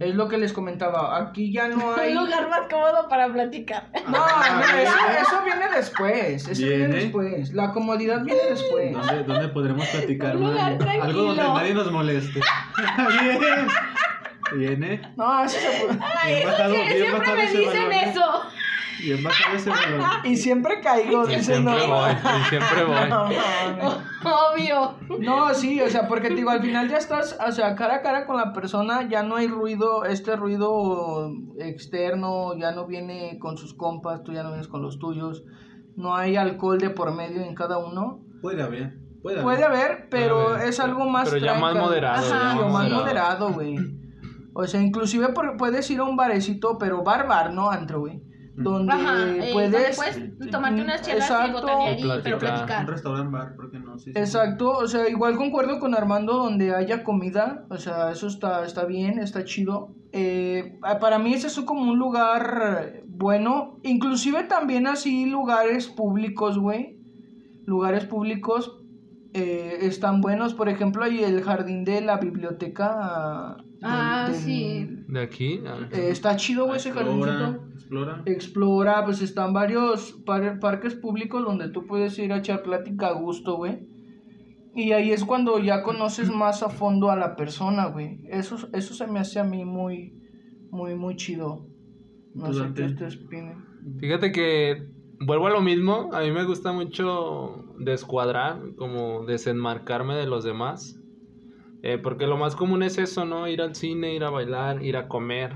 Es lo que les comentaba. Aquí ya no hay. Un lugar más cómodo para platicar. No, no, eso, eso viene después. Eso viene ¿Viene? después. La comodidad viene después. ¿Dónde, dónde podremos platicar, Un lugar man? Algo donde tranquilo. nadie nos moleste. Bien. Viene. No, eso se puede. Bien bajado, bien siempre me dicen ¿eh? eso. Bien bajado ese balón. Y siempre caigo. Y dice, siempre no. voy, y siempre voy. No, mames. Obvio. No, sí, o sea, porque te digo, al final ya estás, o sea, cara a cara con la persona, ya no hay ruido, este ruido externo, ya no viene con sus compas, tú ya no vienes con los tuyos, no hay alcohol de por medio en cada uno. Puede haber. Puede haber. Puede haber, pero Puede haber, es algo más pero ya más moderado, Ajá, ya lo más más moderado. güey. O sea, inclusive por- puedes ir a un barecito, pero bar bar, no antro, güey. Donde Ajá, eh, puedes... donde puedes tomarte unas chelas y botanear y O pero platicar. Un platicar. restaurante bar, ¿por qué no? Sí, sí, sí. Exacto, o sea, igual concuerdo con Armando donde haya comida, o sea, eso está, está bien, está chido. Eh, para mí ese es como un lugar bueno, inclusive también así lugares públicos, güey, lugares públicos eh, están buenos, por ejemplo, hay el jardín de la biblioteca. Ah, sí. De aquí. ah, eh, está chido, güey, ese jardincito. explora. Explora, pues están varios par- parques públicos donde tú puedes ir a echar plática a gusto, güey. Y ahí es cuando ya conoces más a fondo a la persona, güey. Eso, eso se me hace a mí muy, muy, muy chido. No ¿Tú, sé qué ustedes opinen. Fíjate que vuelvo a lo mismo. A mí me gusta mucho descuadrar, como desenmarcarme de los demás. Eh, porque lo más común es eso, ¿no? Ir al cine, ir a bailar, ir a comer.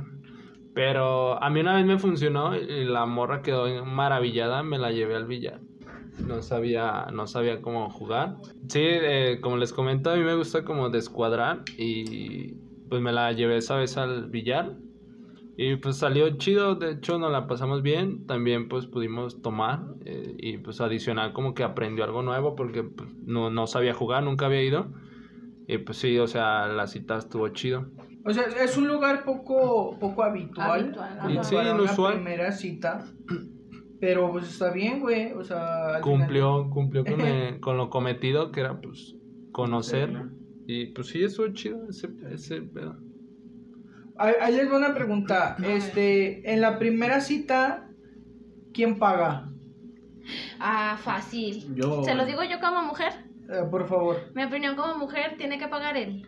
Pero a mí una vez me funcionó y la morra quedó maravillada, me la llevé al billar. No sabía, no sabía cómo jugar. Sí, eh, como les comento, a mí me gusta como descuadrar y pues me la llevé esa vez al billar. Y pues salió chido, de hecho nos la pasamos bien, también pues pudimos tomar eh, y pues adicional como que aprendió algo nuevo porque pues, no, no sabía jugar, nunca había ido. Y pues sí, o sea, la cita estuvo chido. O sea, es un lugar poco, poco habitual. Sí, para una inusual. primera cita. Pero pues está bien, güey. O sea, final- Cumplió, cumplió con, el- con lo cometido que era pues conocer. Sí, ¿no? Y pues sí, eso es chido, ese, ese pedo. Ahí, ahí les voy a una pregunta. Este, en la primera cita, ¿quién paga? Ah, fácil. Yo- Se lo digo yo como mujer. Eh, por favor. Mi opinión como mujer tiene que pagar él.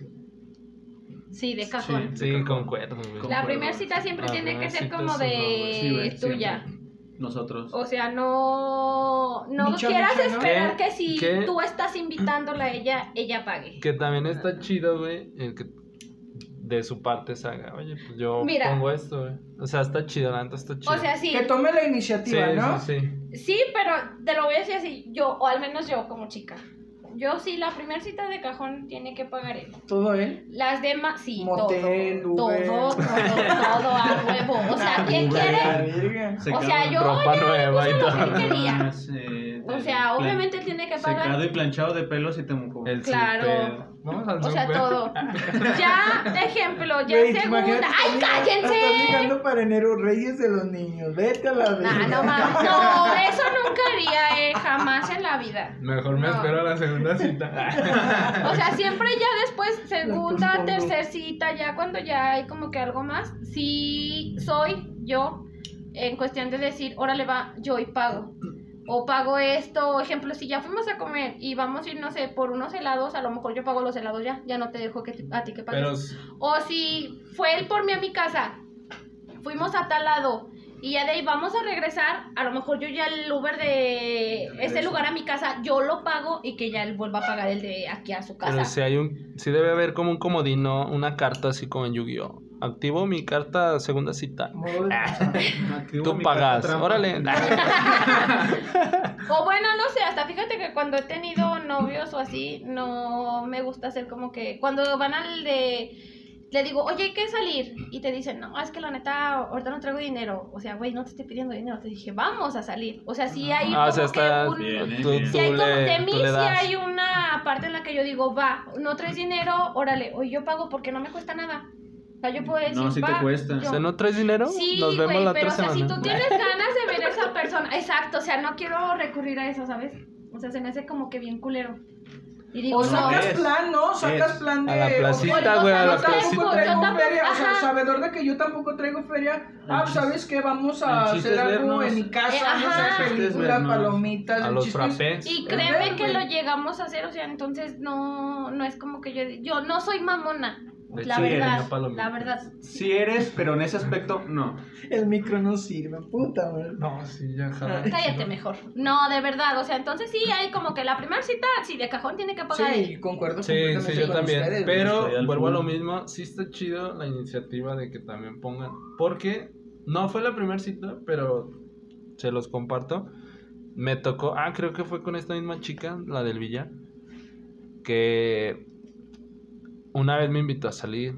Sí, de cajón. Sí, concuerdo, güey. Con- La concuerdo. primera cita siempre La tiene que ser como de Sí, tuya. siempre. Nosotros. O sea, no, no quieras esperar que si ¿Qué? tú estás invitándola a ella, ella pague. Que también está chido, güey, el que de su parte se haga, oye, pues yo Mira. pongo esto, güey. O sea, está chido, la neta está chido. O sea, sí. Que tome la sí, iniciativa, ¿no? sí, sí. Sí, pero te lo voy a decir así, yo, o al menos yo como chica. Yo sí, la primera cita de cajón tiene que pagar él. Todo él. Las demás, sí, Motel, todo, Uber. todo, todo, todo a huevo. O sea, ¿quién Uber. quiere? O sea, yo ya puse lo todo. que quería. O sea, plan- obviamente tiene que pagar. Secado y planchado de pelos y te mojó. El Claro. Vamos al O sea, todo. Ya, ejemplo, ya segunda. ¡Ay, estás cállense! ligando para enero Reyes de los Niños. Vete a la verga. Nah, no mames. No, eso nunca haría, eh. Jamás en la vida. Mejor me No. espero a la segunda cita. O sea, siempre ya después, segunda, pospongo. tercer cita, ya cuando ya hay como que algo más, sí soy yo en cuestión de decir, órale va, yo y pago. O pago esto, o ejemplo, si ya fuimos a comer y vamos a ir, no sé, por unos helados, a lo mejor yo pago los helados ya, ya no te dejo que te- a ti que pagues. Pero O si fue él por mí a mi casa, fuimos a tal lado y ya de ahí vamos a regresar, a lo mejor yo ya el Uber de ese lugar a mi casa, yo lo pago y que ya él vuelva a pagar el de aquí a su casa. Pero si hay un, si debe haber como un comodino, una carta así como en Yu-Gi-Oh. Activo mi carta segunda cita. Tú mi pagas, carta órale. O bueno, no sé, hasta fíjate que cuando he tenido novios o así, no me gusta hacer como que cuando van al de le digo, "Oye, hay que salir." Y te dicen, "No, es que la neta ahorita no traigo dinero." O sea, güey, no te estoy pidiendo dinero, te dije, "Vamos a salir." O sea, sí hay Ah, o sea, como que está. un- Bien, tú, bien. tú Sí hay como, le- de mí sí hay una parte en la que yo digo, va, no traes dinero, órale, hoy yo pago porque no me cuesta nada. O sea, yo puedo decir, No, sí te cuesta. O yo- sea, ¿no traes dinero? Sí, Nos vemos güey, la pero otra o sea, si tú tienes ganas de ver a esa persona, exacto, o sea, no quiero recurrir a eso, ¿sabes? O sea, se me hace como que bien culero. Y digo, O no, sacas Es. plan, ¿no? Sacas Es. plan de. A la placita, o güey, sea, a Yo la no tampoco traigo- placita. traigo yo tampoco- feria, o sea, ajá. sabedor de que yo tampoco traigo feria. Ah, chiste- ¿sabes qué? Vamos a hacer algo vernos. en mi casa, Eh, no ajá. sé, palomitas. A los frappés. Y créeme que lo llegamos a hacer, o sea, entonces no, no es como que yo, yo no soy mamona, De la hecho, verdad, la. Sí eres, pero en ese aspecto no. El micro no sirve, puta madre. No, sí, ya, jala. Cállate mejor. No, de verdad, o sea, entonces sí hay como que la primera cita, sí, de cajón tiene que pagar Sí, él. concuerdo Sí, sí, yo con también. ustedes. Pero vuelvo a lo mismo. Sí está chido la iniciativa de que también pongan. Porque no fue la primera cita, pero se los comparto. Me tocó. Ah, creo que fue con esta misma chica, la del billar. Que una vez me invitó a salir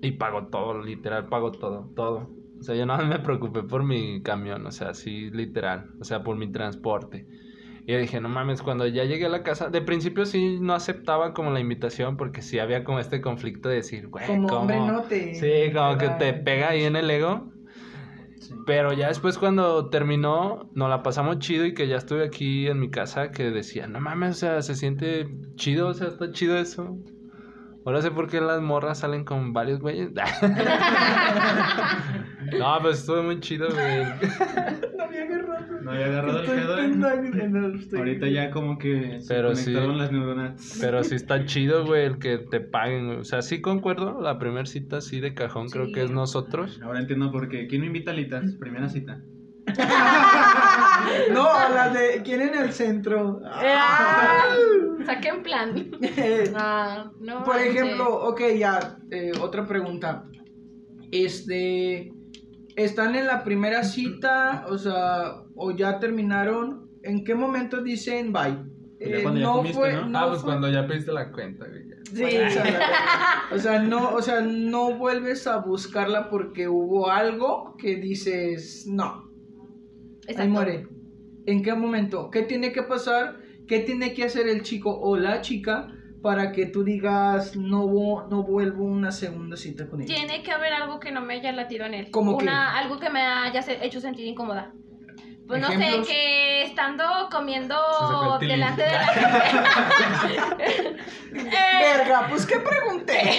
y pagó todo, literal, pagó todo, todo. O sea, yo no me preocupé por mi camión, o sea, sí, literal, o sea, por mi transporte. Y yo dije, no mames, cuando ya llegué a la casa, de principio sí no aceptaba como la invitación porque sí había como este conflicto de decir, güey, Como ¿cómo? hombre no te. Sí, como que te pega ahí en el ego. Sí. Pero ya después cuando terminó, nos la pasamos chido y que ya estuve aquí en mi casa, que decía, no mames, o sea, se siente chido, o sea, está chido eso. Ahora sé por qué las morras salen con varios güeyes. no, pues estuvo muy chido, güey. No había agarrado. No había agarrado el pedo. ¿eh? en el- Ahorita ya como que se Pero sí. conectaron las neuronas. Pero sí está chido, güey, el que te paguen. O sea, sí concuerdo, la primera cita sí de cajón creo que es nosotros. Ahora entiendo por qué. ¿Quién me invita a alitas? Primera cita. No, la de. ¿Quién en el centro? Ah, Saqué en plan. Ah, no Por ejemplo, ok, ya, eh, otra pregunta. Este, ¿están en la primera cita? O sea, o ya terminaron. ¿En qué momento dicen bye? Pues ya cuando ya comiste, ¿no? ah, pues fue- cuando ya pediste la cuenta, güey. Sí, o sea, o sea, no, o sea, no vuelves a buscarla porque hubo algo que dices, no, ahí Exacto. muere. ¿En qué momento? ¿Qué tiene que pasar? ¿Qué tiene que hacer el chico o la chica para que tú digas no, no vuelvo una segunda cita con ella? Tiene que haber algo que no me haya latido en él. ¿Cómo? Una, Algo que me haya hecho sentir incómoda. Pues no Ejemplos. sé, que estando comiendo delante de la gente. Eh, Verga, pues qué pregunté.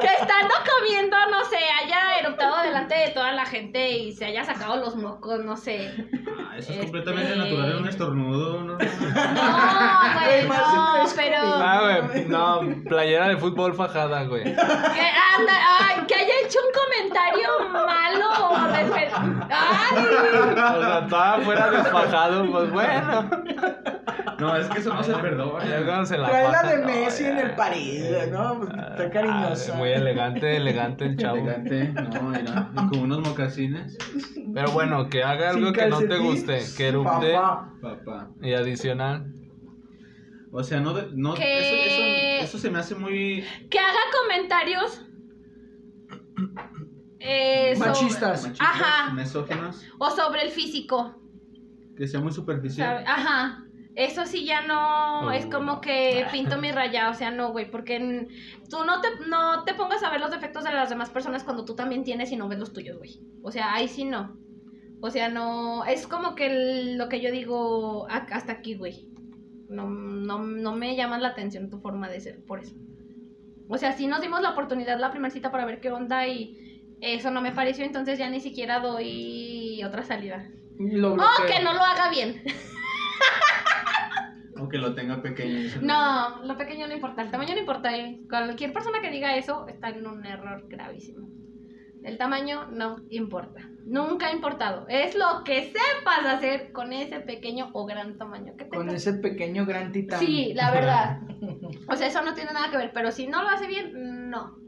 que estando comiendo, no sé, haya eruptado delante de toda la gente y se haya sacado los mocos, no sé. Eso es Este- completamente natural en un estornudo, ¿no? No, güey, no, pero. Ah, güey, no, playera de fútbol fajada, güey. Que, anda, ay, que haya hecho un comentario malo. refer- Ay, O sea, estaba fuera desfajado, pues bueno. No, es que eso no se perdona. cuando se la Trae la de Messi en el París, ¿no? Pues Ah, está cariñosa. Muy elegante, elegante el chavo. Elegante, no, mira, y con unos mocasines. Pero bueno, que haga algo que no te guste, que erupte papá. Y adicional. O sea, no, de- no Que- eso, eso, eso se me hace muy que haga comentarios. eh, sobre- Machistas. machistas, Ajá. misóginos, o sobre el físico. que sea muy ¿sabe? superficial. Ajá. Eso sí ya no Oh. es como que pinto mi raya, o sea, no, güey, porque en- tú no te, no te pongas a ver los defectos de las demás personas cuando tú también tienes y no ves los tuyos, güey. O sea, ahí sí no. O sea, no, es como que el- lo que yo digo a- hasta aquí, güey. No, no, no me llama la atención tu forma de ser, por eso. O sea, sí nos dimos la oportunidad la primera cita para ver qué onda y eso no me pareció, entonces ya ni siquiera doy otra salida. Lo O bloqueo. que no lo haga bien. O que lo tenga pequeño. No, lo pequeño no importa, el tamaño no importa. eh. Cualquier persona que diga eso está en un error gravísimo. El tamaño no importa. Nunca ha importado. Es lo que sepas hacer con ese pequeño o gran tamaño que Con tengas. ese pequeño gran titán. Sí, la verdad. O sea, eso no tiene nada que ver, pero si no lo hace bien, no.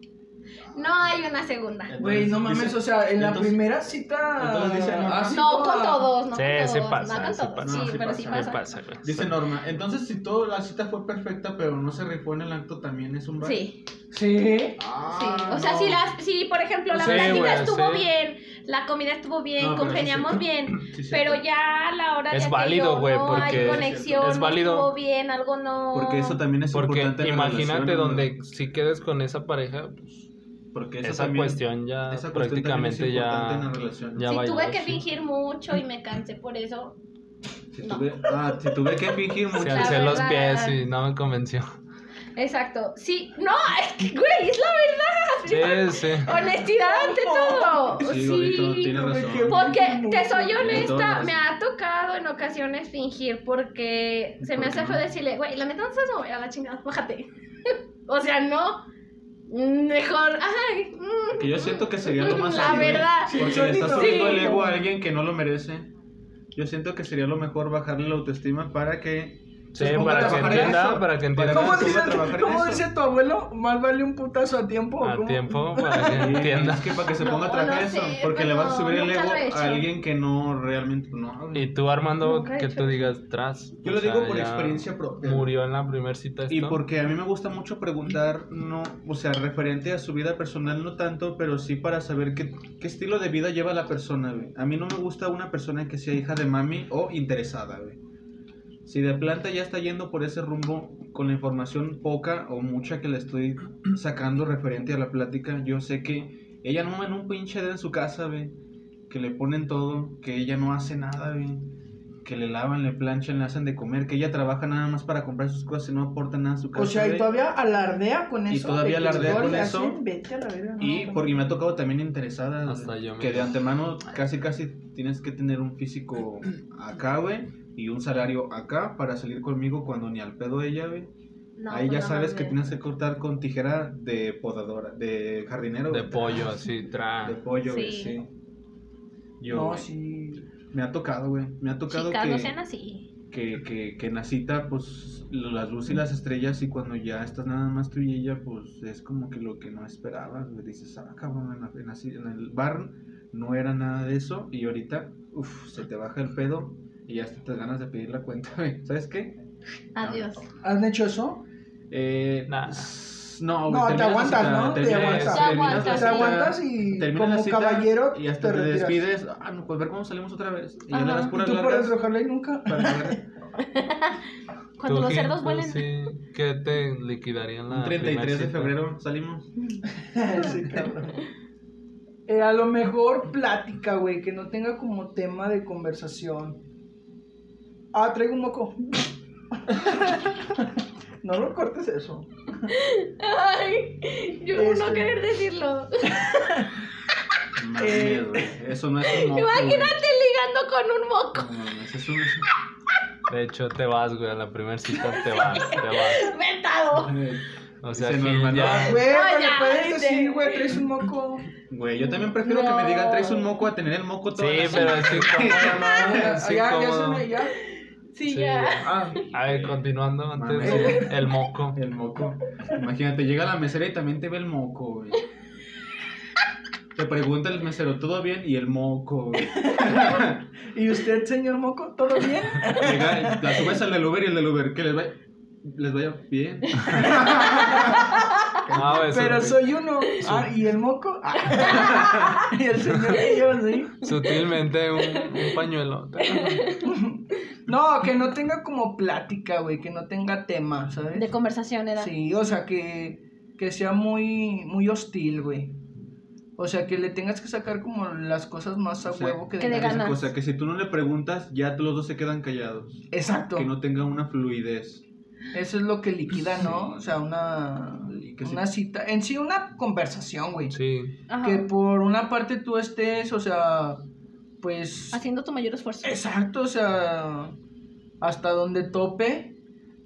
No hay una segunda. Güey, no mames, Dice- o sea, en la entonces- primera cita. dice, no, con todos, no Sí, con sí todos. pasa, no con sí todos. pasa. Sí, No, sí pero sí pasa, pasa. Dice Norma, entonces si toda la cita fue perfecta pero no se rifó en el acto también es un bar. Sí. Sí. Ah, Sí, o sea, no. si, las, si por ejemplo la Sí, plática estuvo sí. bien, la comida estuvo bien, No, pero congeniamos sí, sí. bien, Sí, sí, pero sí. ya a la hora Es de válido, aquello güey, no porque hay conexión, es no válido. estuvo bien, algo no... Porque eso también es Porque importante la imagínate donde si quedes con esa pareja, pues, Porque esa también- cuestión ya esa cuestión prácticamente importante en la ya... si tuve que sí. fingir mucho y me cansé por eso, Si No. tuve, ah, si tuve que fingir mucho. Se alcé los pies y no me convenció. exacto, sí, no, es que, güey, es la Sí, verdad, sí. honestidad ante todo, Sí, sí, razón. Porque te soy honesta, me ha tocado en ocasiones fingir porque se me ¿Por hace feo decirle, güey, la neta no mover a la chingada, bájate. o sea, no. Mejor, ay. mm, Que yo siento que sería lo más La verdad. Porque le estás Sí. subiendo el ego a alguien que no lo merece. Yo siento que sería lo mejor bajarle la autoestima para que Sí, a para que entienda, eso. para que entienda. ¿Cómo, Para que dice, a cómo tu abuelo? Más vale un putazo a tiempo. ¿o A cómo? tiempo, para que entienda. Es que para que se No, ponga a trabajar no eso, sé, porque le vas a subir el ego he a alguien que no realmente no. Y tú, Armando, he que hecho tú digas tras. Yo lo sea, digo por experiencia propia. Murió en la primera cita esto. Y porque a mí me gusta mucho preguntar, no, o sea, referente a su vida personal, no tanto, pero sí para saber qué, qué estilo de vida lleva la persona, güey. A mí no me gusta una persona que sea hija de mami o interesada, güey. Si de planta ya está yendo por ese rumbo con la información poca o mucha que le estoy sacando referente a la plática, yo sé que ella no en un pinche dedo en su casa, güey. Que le ponen todo, que ella no hace nada, güey. Que le lavan, le planchan, le hacen de comer, que ella trabaja nada más para comprar sus cosas y no aporta nada a su casa. O sea, y güey. todavía alardea con Y eso. todavía de que alardea con eso. hacen, Vete a la no, Y porque me ha tocado también interesada. Hasta yo que de antemano casi casi tienes que tener un físico acá, güey. Y un salario acá para salir conmigo cuando ni al pedo ella, güey. no, Ahí pues ya no sabes que tienes que cortar con tijera de podadora, de jardinero. De pollo, así, tra. De pollo, güey, Sí. sí. Yo, No, güey, sí. me ha tocado, güey. Me ha tocado Chicas, que, no sean así. que, que, que en la cita, pues, las luces y las estrellas, y cuando ya estás nada más tú y ella, pues, es como que lo que no esperabas, güey. Dices, ah, cabrón, en, la- en la ci- en el bar no era nada de eso, y ahorita, uff, se te baja el pedo, y ya hasta te ganas de pedir la cuenta, güey. ¿Sabes qué? Adiós. ¿Han hecho eso? Eh, Nah. s- No, No, te aguantas, cita, ¿no? Te aguantas. Te aguantas, Te aguantas y como cita caballero y hasta te despides. Ah, no, pues ver cómo salimos otra vez. Y ya Y puras tú por largas eso, ojalá y nunca. para ver. Cuando ¿Tú, los cerdos vuelen. Sí, ¿Qué te liquidarían la Un 33 de febrero salimos. sí, cabrón. Eh, a lo mejor plática, güey, que no tenga como tema de conversación. Ah, traigo un moco. no lo cortes eso. Ay, yo Este. no querer decirlo. Mames, Eh. güey, Eso no es un moco. Imagínate ligando con un moco. No mames, eso no es De hecho, te vas, güey, a la primera cita te vas, te vas. Ventado. un- O sea, manual. ya... Güey, No, le ya, puedes decir, güey, traes un moco. Güey, yo también prefiero que me digan traes un moco a tener el moco todo. Sí, pero es incómodo, ¿no? Ya, Es ya, ya se incómodo. me, ya. Sí, Sí, ya. Ah, A ver, continuando antes el moco. El moco. Imagínate, llega la mesera y también te ve el moco, güey. Te pregunta el mesero, ¿todo bien? Y el moco, güey. ¿y usted, señor moco, todo bien? Llega, la subes al del Uber y el del Uber, que les vaya, les vaya bien. No, eso- Pero soy uno. Ah, ¿y el moco? Ah. y el señor que yo, sí. Sutilmente un, un pañuelo. No, que no tenga como plática, güey, que no tenga tema, ¿sabes? De conversación era. Sí, o sea, que, que sea muy, muy hostil, güey. O sea, que le tengas que sacar como las cosas más a O sea, huevo que, que de ganas. O sea, que si tú no le preguntas, ya los dos se quedan callados. Exacto. Que no tenga una fluidez. Eso es lo que liquida, ¿no? O sea, una, una cita. En sí, una conversación, güey. Sí. Ajá. Que por una parte tú estés, o sea, pues... Haciendo tu mayor esfuerzo. Exacto, o sea, hasta donde tope.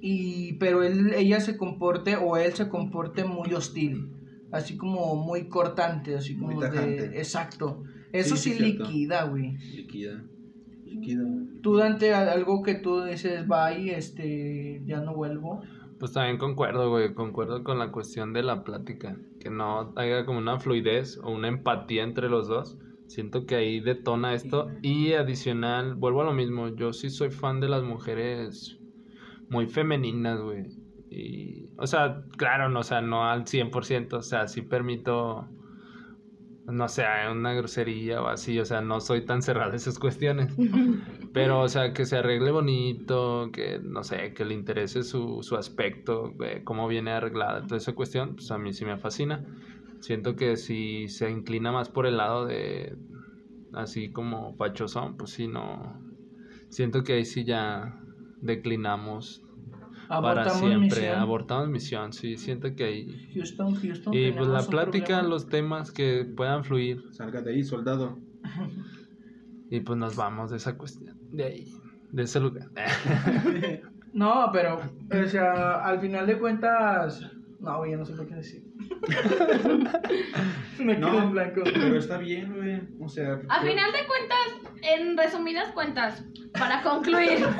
Y, pero él, ella se comporte o él se comporte muy hostil. Así como muy cortante, así Muy como de... Exacto. Eso Sí, sí, sí, cierto. liquida, güey. Liquida. Liquida. Tú, Dante, algo que tú dices, bye, este, ya no vuelvo. Pues también concuerdo, güey, concuerdo con la cuestión de la plática, que no haya como una fluidez o una empatía entre los dos. Siento que ahí detona esto y adicional, vuelvo a lo mismo, yo sí soy fan de las mujeres muy femeninas, güey. Y, o sea, claro, no, o sea, no al 100%, o sea, sí permito, no sé, una grosería o así, o sea, no soy tan cerrado en esas cuestiones. Pero, o sea, que se arregle bonito, que, no sé, que le interese su, su aspecto, eh, cómo viene arreglada, toda esa cuestión, pues a mí sí me fascina. Siento que si se inclina más por el lado de, así como fachosón, pues sí, no. Siento que ahí sí ya declinamos para Abortamos siempre, misión. abortamos misión, sí, siento que ahí... Houston, Houston. Y pues la plática, problema. los temas que puedan fluir, Salga de ahí, soldado. y pues nos vamos de esa cuestión, de ahí, de ese lugar. No, pero, o sea, al final de cuentas. No, güey, ya no sé lo que decir. Me quedo en No, blanco. pero está bien, güey. O sea, A final de cuentas, en resumidas cuentas, para concluir. o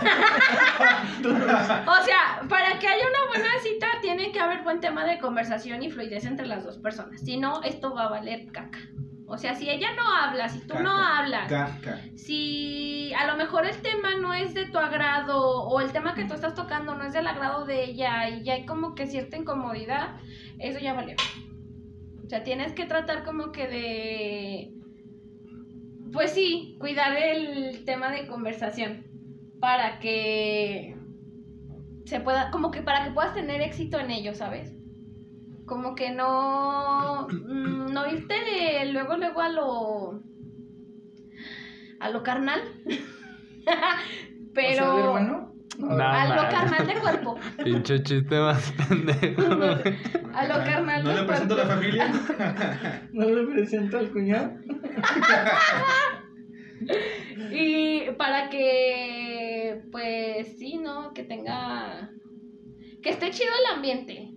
sea, para que haya una buena cita, tiene que haber buen tema de conversación y fluidez entre las dos personas. Si no, esto va a valer caca. O sea, si ella no habla, si tú no hablas, Caca. si a lo mejor el tema no es de tu agrado o el tema que tú estás tocando no es del agrado de ella y ya hay como que cierta incomodidad, eso ya valió. O sea, tienes que tratar como que de... Pues sí, cuidar el tema de conversación para que se pueda, como que para que puedas tener éxito en ello, ¿sabes? Como que no, mm, no irte de luego, luego a lo, a lo carnal, pero O sea, bueno. No, a lo man. carnal de cuerpo, Pinche chiste más pendejo. a lo carnal ¿No de le presento a la cuerpo. familia? No le presento al cuñado. Y para que, pues sí, ¿no? Que tenga, que esté chido el ambiente.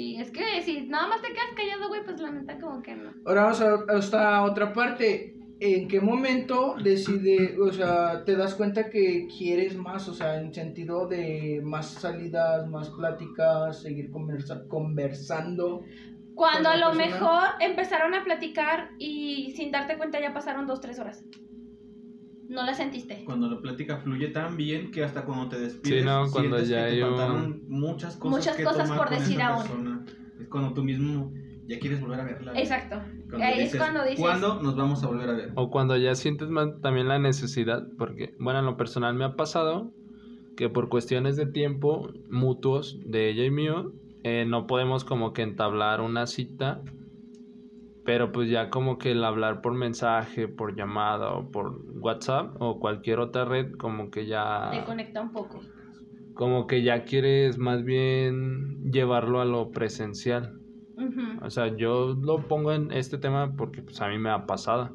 Sí, es que si nada más te quedas callado, güey, pues la neta como que no. Ahora vamos a hasta otra parte. ¿En qué momento decide, o sea, te das cuenta que quieres más, o sea, en sentido de más salidas, más pláticas, seguir conversa- conversando? Cuando Con a lo persona. mejor empezaron a platicar y sin darte cuenta ya pasaron dos, tres horas. No la sentiste. Cuando la plática fluye tan bien que hasta cuando te despides Sí, no, cuando sientes ya que te un- faltaron muchas cosas Muchas que cosas tomar por decir aún. persona. Es cuando tú mismo ya quieres volver a verla. Exacto. Cuando Ahí es dices, cuando dices- ¿Cuándo nos vamos a volver a ver? O cuando ya sientes más también la necesidad, porque, bueno, en lo personal me ha pasado que por cuestiones de tiempo mutuos de ella y mío, eh, no podemos como que entablar una cita Pero pues ya como que el hablar por mensaje, por llamada o por WhatsApp o cualquier otra red, como que ya... Te conecta un poco. Como que ya quieres más bien llevarlo a lo presencial. O sea, yo lo pongo en este tema porque pues a mí me ha pasado.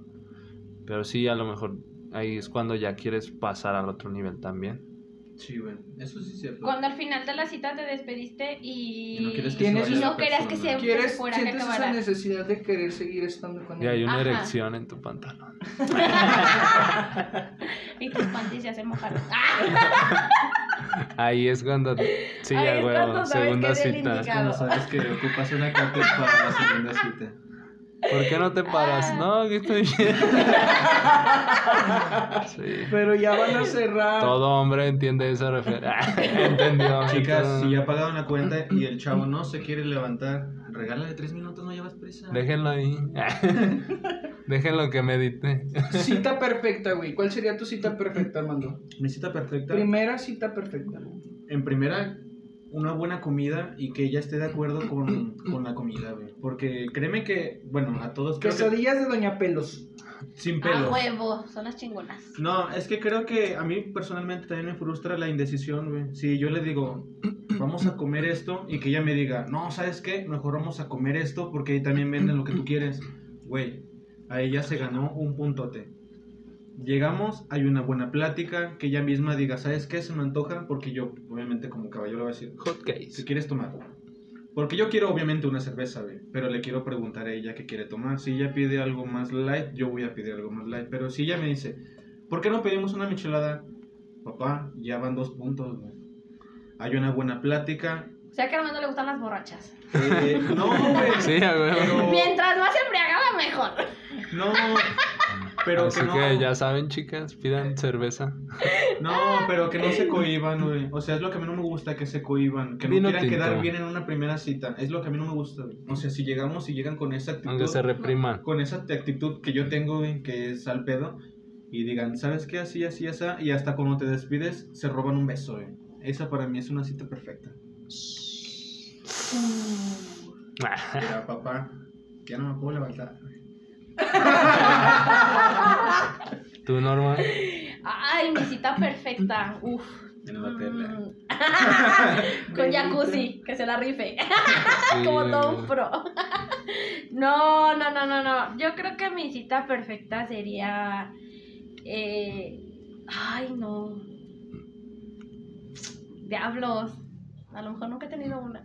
Pero sí, a lo mejor ahí es cuando ya quieres pasar al otro nivel también. Sí, güey. Eso sí es cierto. Cuando al final de la cita te despediste y, Y no quieres que Tienes- se vaya no querías que se, que ¿Quieres, fuera, que sientes esa acabara. necesidad de querer seguir estando con Y hay él? una Ajá. erección en tu pantalón. y tus panties ya se mojaron. Ahí es cuando... Sí, Ahí a es huevo, cuando sabes segunda que cita. Como sabes que ocupas una carta para la segunda cita. ¿Por qué no te paras? Ah. No, aquí estoy bien. Sí. Pero ya van a cerrar. Todo hombre entiende esa referencia. Entendió. Chicas, si ya pagaron la cuenta y el chavo no se quiere levantar, regálale tres minutos, no llevas prisa. Déjenlo ahí. Déjenlo que medite. Cita perfecta, güey. ¿Cuál sería tu cita perfecta, Armando? Mi cita perfecta. Primera cita perfecta. En primera, una buena comida y que ella esté de acuerdo con, con la comida, güey. Porque créeme que, bueno, a todos creo que Quesadillas de Doña Pelos. sin A pelos. huevo, son las chingonas. No, es que creo que a mí personalmente también me frustra la indecisión, güey. Si yo le digo, vamos a comer esto y que ella me diga, no, ¿sabes qué? Mejor vamos a comer esto porque ahí también venden lo que tú quieres. Güey, a ella se ganó un puntote. Llegamos, hay una buena plática, que ella misma diga, ¿sabes qué? Se me antoja porque yo, obviamente como caballero le voy a decir, Hot ¿qué case. quieres tomar? Porque yo quiero obviamente una cerveza, güey, pero le quiero preguntar a ella qué quiere tomar. Si ella pide algo más light, yo voy a pedir algo más light. Pero si ella me dice, ¿por qué no pedimos una michelada? Papá, ya van dos puntos, güey. Hay una buena plática. O sea que a Armando le gustan las borrachas. Eh, no, güey. Sí, a huevo. Pero- Mientras más embriagada, mejor. No, pero Así que no. que ya saben, chicas, pidan cerveza. No, pero que no se cohiban, güey. O sea, es lo que a mí no me gusta, que se cohiban. Que no quieran tinto. quedar bien en una primera cita. Es lo que a mí no me gusta, güey. O sea, si llegamos y llegan con esa actitud. Aunque se repriman. con esa actitud que yo tengo, güey, que es al pedo, y digan, ¿sabes qué? Así, así, así, y hasta cuando te despides, se roban un beso, güey. Esa para mí es una cita perfecta. Mira, papá, ya no me puedo levantar. güey. ¿Tú, Norma? Ay, mi cita perfecta. Uf. En. Mm. Con jacuzzi, que se la rife. Como todo un pro. No, no, no, no, no. Yo creo que mi cita perfecta sería. eh, Ay, no. Diablos. A lo mejor nunca he tenido una.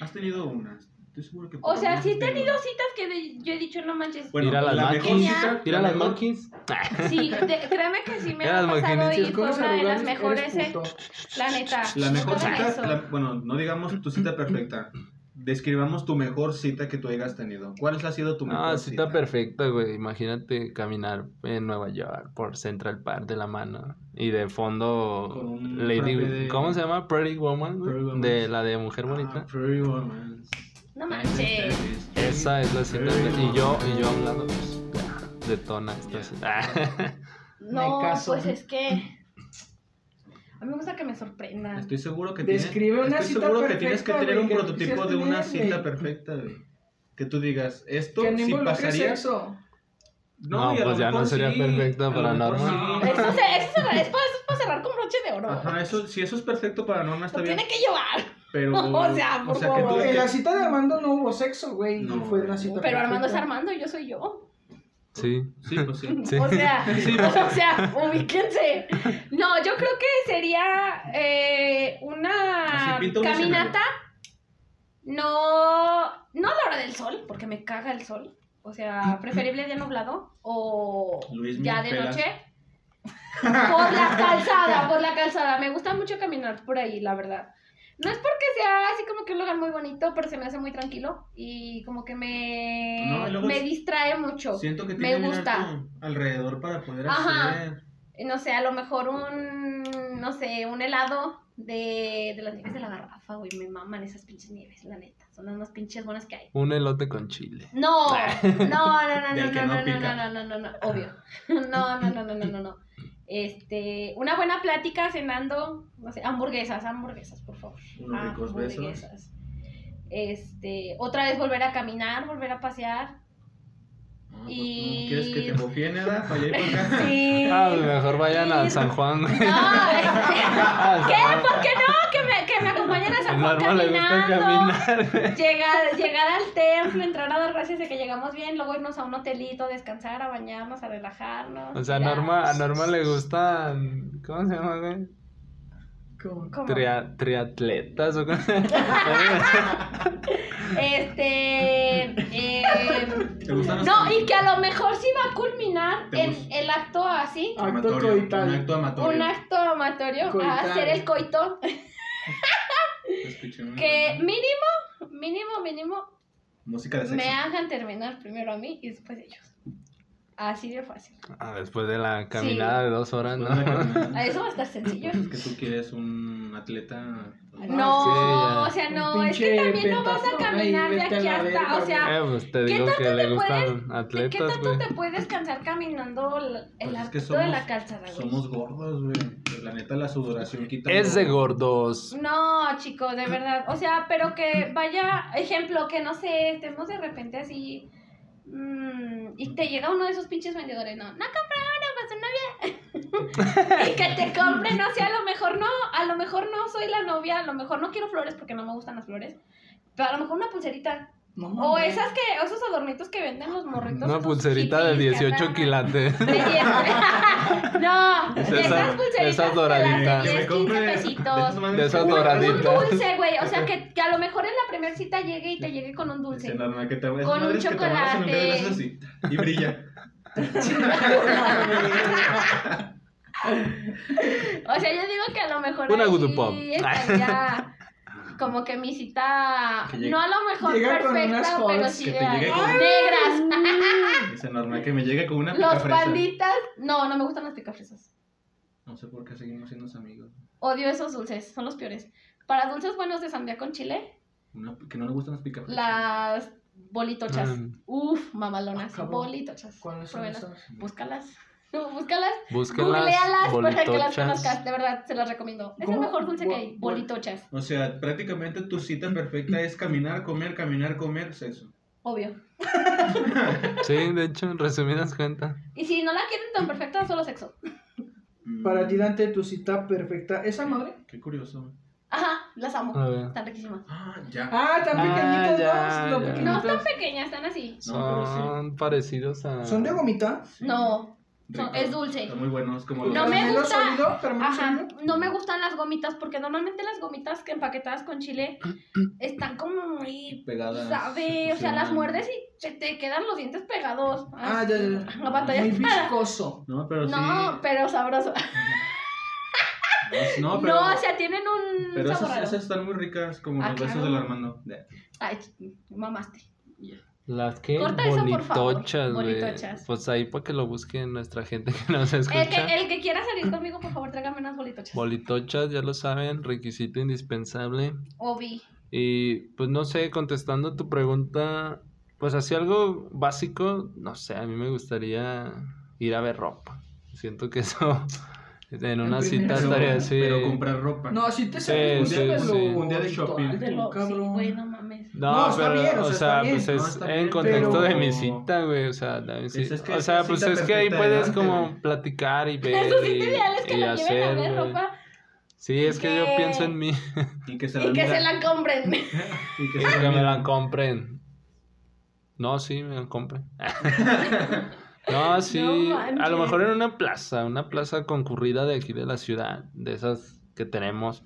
Has tenido una. Estoy seguro que O sea, has sí he tenido citas que de- yo he dicho, no manches. Bueno, Ir a las la maquis. mejor cita. Ir a la las maquis. Sí, de- créeme que sí me ha pasado y fue una de las mejores, eh. La neta. La mejor cita, la- bueno, no digamos tu cita perfecta. Describamos tu mejor cita que tú hayas tenido. ¿Cuál ha sido tu mejor Ah, cita perfecta, güey. Imagínate caminar en Nueva York por Central Park de la mano. Y de fondo, Lady. de- ¿Cómo se llama? Pretty Woman, Pretty Woman. De la de Mujer Ah, Bonita. Pretty Woman. No manches. Esa es la cita. Pretty Y yo, y yo a un lado, pues, detona esta cita. No, pues es que. A mí me gusta que me sorprendan. Estoy seguro que Describe tienes, una estoy cita seguro que tienes que tener un que prototipo de una tener, cita perfecta, güey. Que tú digas, esto Que no si involucre pasaría. sexo. No, lo pues ya no sería sí, lo para Norma. sí. Eso, se, eso, se- es para, eso es para cerrar con broche de oro. Ajá, eso, si eso es perfecto para Norma está Lo bien. tiene que llevar. Pero. O sea, por que tú- favor. En la cita de Armando no hubo sexo, güey. No. fue una cita Pero Armando es. Armando y yo soy yo. Sí. Sí, pues sí. Sí. O sea, Sí, pues o sea, ubíquense. No, yo creo que sería eh, una caminata. No, no a la hora del sol, porque me caga el sol. O sea, preferible día nublado o Luis, ya de pelas. noche. Por la calzada, por la calzada. Me gusta mucho caminar por ahí, la verdad. No es porque sea así como que un lugar muy bonito, pero se me hace muy tranquilo y como que me, No, me distrae mucho. Siento que Me gusta. alrededor para poder Ajá. hacer. No sé, a lo mejor un, no sé, un helado de, de las nieves de la garrafa, güey. Me maman esas pinches nieves, la neta. Son las más pinches buenas que hay. Un elote con chile. No, no, no, no, no, no, no no, no, no, no, no, obvio. No, no, no, no, no, no, no. Este, una buena plática cenando, no sé, hamburguesas, hamburguesas, por favor. Unos ricos besos. Hamburguesas. Este, otra vez volver a caminar, volver a pasear. Pues, Y- ¿no ¿Quieres que te bofie nada? Para allá y para acá. Sí. Ah, pues mejor vayan a San Juan. No, Ah, ¿Qué? ¿Por qué no? Que acompañen a Juan Norma le gusta caminando. caminar. Llegar, llegar al templo, entrar a dar gracias de que llegamos bien, luego irnos a un hotelito, a descansar, a bañarnos, a relajarnos. O sea, a. Norma, a Norma le gustan. ¿Cómo se llama, güey? ¿Cómo? ¿Cómo? Tria- triatletas o se Este. eh, ¿Te gustan los no, y que a lo mejor sí va a culminar ¿Te en gusta? el acto así. Acto amatorio, coital. Un acto amatorio. Un acto amatorio Coital. a hacer el coito. Que mínimo, mínimo, mínimo, Música de sexo. me hagan terminar primero a mí y después ellos. Así de fácil. Ah, después de la caminada de dos horas, ¿no? Después de la caminada. A Eso va a estar sencillo. Es que tú quieres un atleta. No, sí, o sea, no, es que también no vas a caminar ahí, de aquí hasta, o sea, Eh, pues te ¿Qué digo tanto que le te gustan ¿de qué tanto te puedes cansar caminando el, Pues es que acto de somos- la calzada, güey? Somos gordos, güey. La neta, la sudoración quita. Es de gordos. No, chicos, de verdad. O sea, pero que vaya, ejemplo, que no sé, estemos de repente así. Mm, y te llega uno de esos pinches vendedores, no, no compra una para su novia. y que te compre, no sé, a lo mejor no, a lo mejor no soy la novia, a lo mejor no quiero flores porque no me gustan las flores. Pero a lo mejor una pulserita. No, O esas que, o esos adornitos que venden los morritos. Una pulserita de hippies que 18 andan- quilates. de 10. no, Es de esa- esas pulseritas esas doraditas. de Que me 10, 15 compre de pesitos. De esas doraditas. Un dulce, güey. O sea, que, que a lo mejor en la primera cita llegue y te llegue con un dulce. Que te Con un chocolate. así. Y brilla. O sea, yo digo que a lo mejor Una Good Pop. Como que mi cita, Que no a lo mejor Llega con unas perfecta, pero sí que de te llegue con- negras. Dice Norma que me llegue con una Los picafresa. panditas, no, no me gustan las picafresas. No sé por qué seguimos siendo amigos. Odio esos dulces, son los peores. Para dulces buenos de sandía con chile, Una- que no le gustan las picafresas. las bolitochas. Mm. Uf, mamalonas, bolitochas. ¿Cuáles son esas? Búscalas. No, búscalas. Búsquenlas, Googlealas para que las conozcas. De verdad, se las recomiendo. Es el mejor dulce que hay. Bol- bol- Bolitochas. O sea, prácticamente tu cita perfecta es caminar, comer, caminar, comer, sexo. Obvio. Sí, de hecho, en resumidas cuentas. Y si no la quieren tan perfecta, solo sexo. Mm, Para ti, Dante, tu cita perfecta. ¿Esa madre? Qué curioso. Ajá, las amo. Están riquísimas. Ah, ya. Ah, tan Ah, pequeñitos, ya, ¿no? Ya. No, están pequeñas, están así. No, pero sí. Son parecidos a. ¿Son de gomita? Sí. No, son- Rico. es dulce. Están muy buenos como los No me ¿Caramelo gusta. no me gustan las gomitas porque normalmente las gomitas que empaquetadas con chile están como muy pegadas. sabe, o sea, las muerdes y se te quedan los dientes pegados. Ah, ya, ya. La batalla Muy está- viscoso. No, pero sí. No, pero sabroso. No, No, pero. o sea, tienen un pero sabor esas, raro. esas están muy ricas, como Ah, los besos claro. del Armando. Ay, mamaste. Las que Corta eso, por favor. bolitochas, güey. Bolitochas. Pues ahí para que lo busquen nuestra gente que nos El escucha. que, el que quiera salir conmigo, por favor, tráigame unas bolitochas. Bolitochas, ya lo saben, requisito indispensable. Obi. Y pues no sé, contestando tu pregunta, pues así algo básico, no sé, a mí me gustaría ir a ver ropa. Siento que eso en una En cita estaría así. pero comprar ropa. No, así te Sí, sales sí, de sí. lo Un día de shopping. habitual, De lo, sí, cabrón. No está pero, bien, o o sea, bien. pues No, es está en bien, contexto de mi cita, güey, o sea, la- sí. es que o sea, es pues es que ahí perfecta de puedes como güey. platicar y ver Eso sí y, que y a hacer, ver ropa Sí, es que yo pienso en mí Y que se y la que mida. se la compren. Y que y se me la compren. No, sí, me la compren. No, sí, No a lo mejor en una plaza, una plaza concurrida de aquí de la ciudad, de esas que tenemos,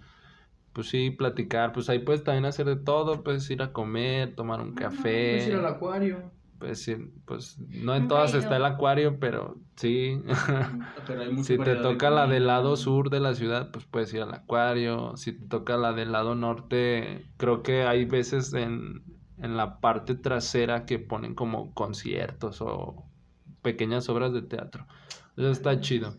pues sí, platicar, pues ahí puedes también hacer de todo, puedes ir a comer, tomar un café, Puedes ir al acuario. pues sí, pues no en todas está el acuario, pero sí, Pero hay si te de toca la del lado sur de la ciudad, pues puedes ir al acuario, si te toca la del lado norte, creo que hay veces en, en la parte trasera que ponen como conciertos o pequeñas obras de teatro. Eso está chido.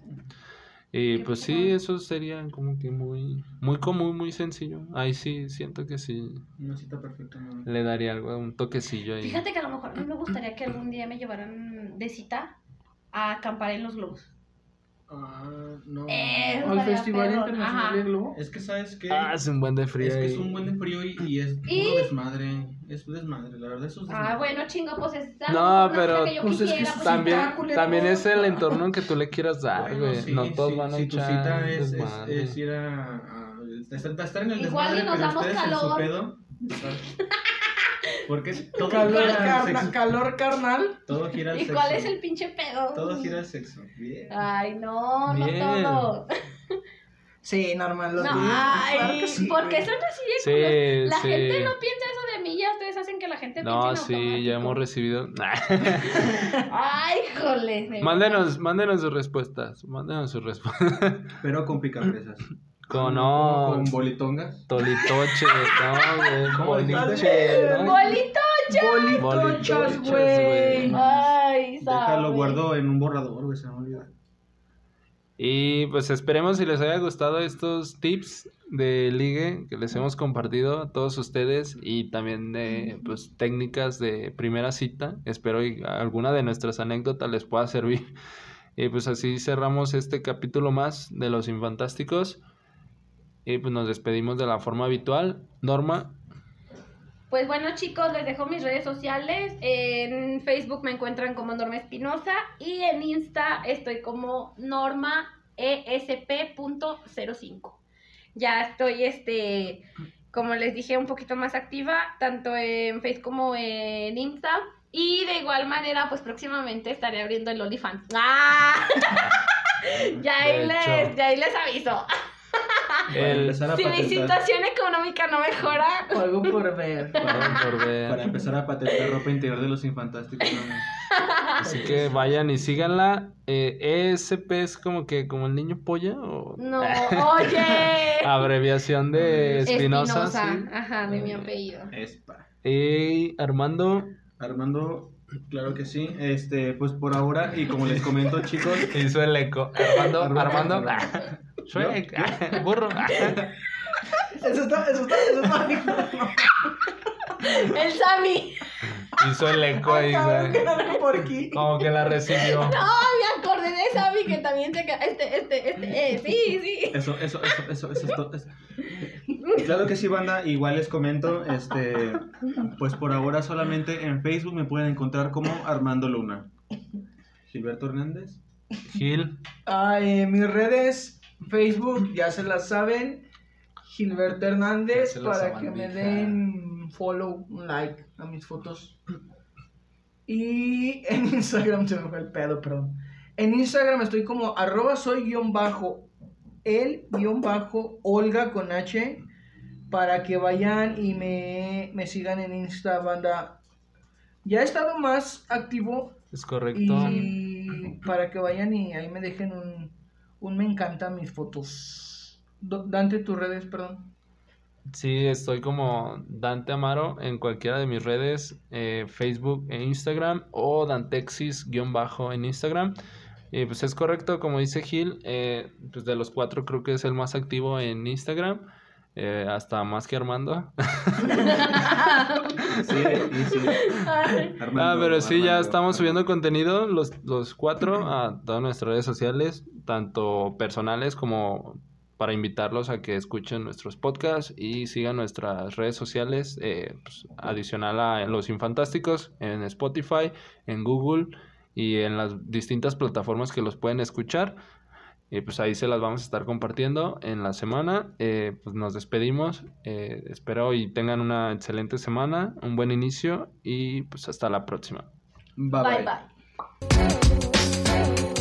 Y pues sí, eso sería como que muy, muy común, muy sencillo. Ahí sí, siento que sí Una cita perfecta, no. le daría algo, un toquecillo ahí. Fíjate que a lo mejor a mí me gustaría que algún día me llevaran de cita a acampar en los globos. Ah, no. Eh, Al Festival perro. Internacional Ajá. de Globo. Es que sabes que Ah, es un buen de frío. es que es un buen de frío y, y es ¿Y? puro desmadre. Es desmadre, la verdad, eso es desmadre. Ah, bueno, chingo, pues es No, pero- cosa que yo Pues es que quisiera, pues, También, también es el entorno que tú le quieras dar, Bueno, güey. sí, no todos sí, van a si tu cita es, es, es ir a, a- estar, estar en el Igual y desmadre, nos pero damos ustedes en su calor. pedo. Porque todo Calor, gira al sexo. calor carnal. Todo gira al ¿Y sexo. cuál es el pinche pedo? Todo gira al sexo. Bien. Ay, no, Bien. no todo. Sí, normal. Lo No, que- ay, claro que sí, ¿por qué güey. son así de Sí, culos? La sí. gente no piensa eso de mí, ya ustedes hacen que la gente No, piense en sí, ya hemos recibido. Ay, jole. de mándenos, mándenos sus respuestas. Mándenos sus respuestas. Pero con picapresas. Con no. Con bolitongas. Tolitoche, no, güey. ¿Cómo Boliche. ¿no? ¡Bolito! Bolitochas, Bolitochas, güey. Ay, sabe. Déjalo, guardo en un borrador, güey, se me va a olvidar. Y pues esperemos si les haya gustado estos tips de ligue que les hemos compartido a todos ustedes y también de pues técnicas de primera cita. Espero y alguna de nuestras anécdotas les pueda servir. Y pues así cerramos este capítulo más de Los Infantásticos. Y pues nos despedimos de la forma habitual. Norma, Pues bueno, chicos, les dejo mis redes sociales. En Facebook me encuentran como Norma Espinosa y en Insta estoy como Norma E ESP.05. Ya estoy, este, como les dije, un poquito más activa, tanto en Facebook como en Insta. Y de igual manera, pues próximamente estaré abriendo el OnlyFans. ¡Ah! ya, ahí les, ya ahí les aviso. El... Si mi situación económica no mejora, O algo por ver. Perdón por ver. Para empezar a patentar ropa interior de los infantásticos. ¿no? Así que vayan y síganla. Eh, ESP es como que como el niño polla o no, oye. abreviación de Espinosa. sí. Ajá, de mi apellido. Espa. Y Armando Armando, claro que sí. Este, pues por ahora, y como les comento, chicos, hizo el eco. Armando, Armando. Burro. Eso está, eso está, eso está. El Sammy. Hizo el eco ahí, güey. algo por aquí. Como que la recibió. No, me acordé de Sammy que también se Este, este, este. Eh, sí, sí. eso, eso, eso, eso, eso es todo. eso. Claro que sí, banda. Igual les comento, este, pues por ahora solamente en Facebook me pueden encontrar como Armando Luna. Gilberto Hernández. Gil. Ah, eh, mis redes, Facebook, ya se las saben. Gilberto Hernández, para que me den follow, un like a mis fotos. Y en Instagram se me fue el pedo, perdón. En Instagram estoy como arroba soy guion bajo el guion bajo Olga con H para que vayan y me, me sigan en Insta, banda. Ya he estado más activo Es correcto. y para que vayan y ahí me dejen un, un me encanta mis fotos. Dante, tus redes, perdón. Sí, estoy como Dante Amaro en cualquiera de mis redes, eh, Facebook e Instagram, o Dantexis-bajo en Instagram. Y pues es correcto, como dice Gil, eh, pues de los cuatro creo que es el más activo en Instagram, eh, hasta más que Armando. Sí, y sí. Armando, Ah, pero sí, ya Armando, estamos subiendo contenido los, los cuatro a todas nuestras redes sociales, tanto personales como para invitarlos a que escuchen nuestros podcasts y sigan nuestras redes sociales, eh, pues, adicional a Los Infantásticos en Spotify, en Google y en las distintas plataformas que los pueden escuchar. Y pues ahí se las vamos a estar compartiendo en la semana. Eh, pues nos despedimos. Eh, espero y tengan una excelente semana, un buen inicio y pues hasta la próxima. Bye Bye, bye. bye.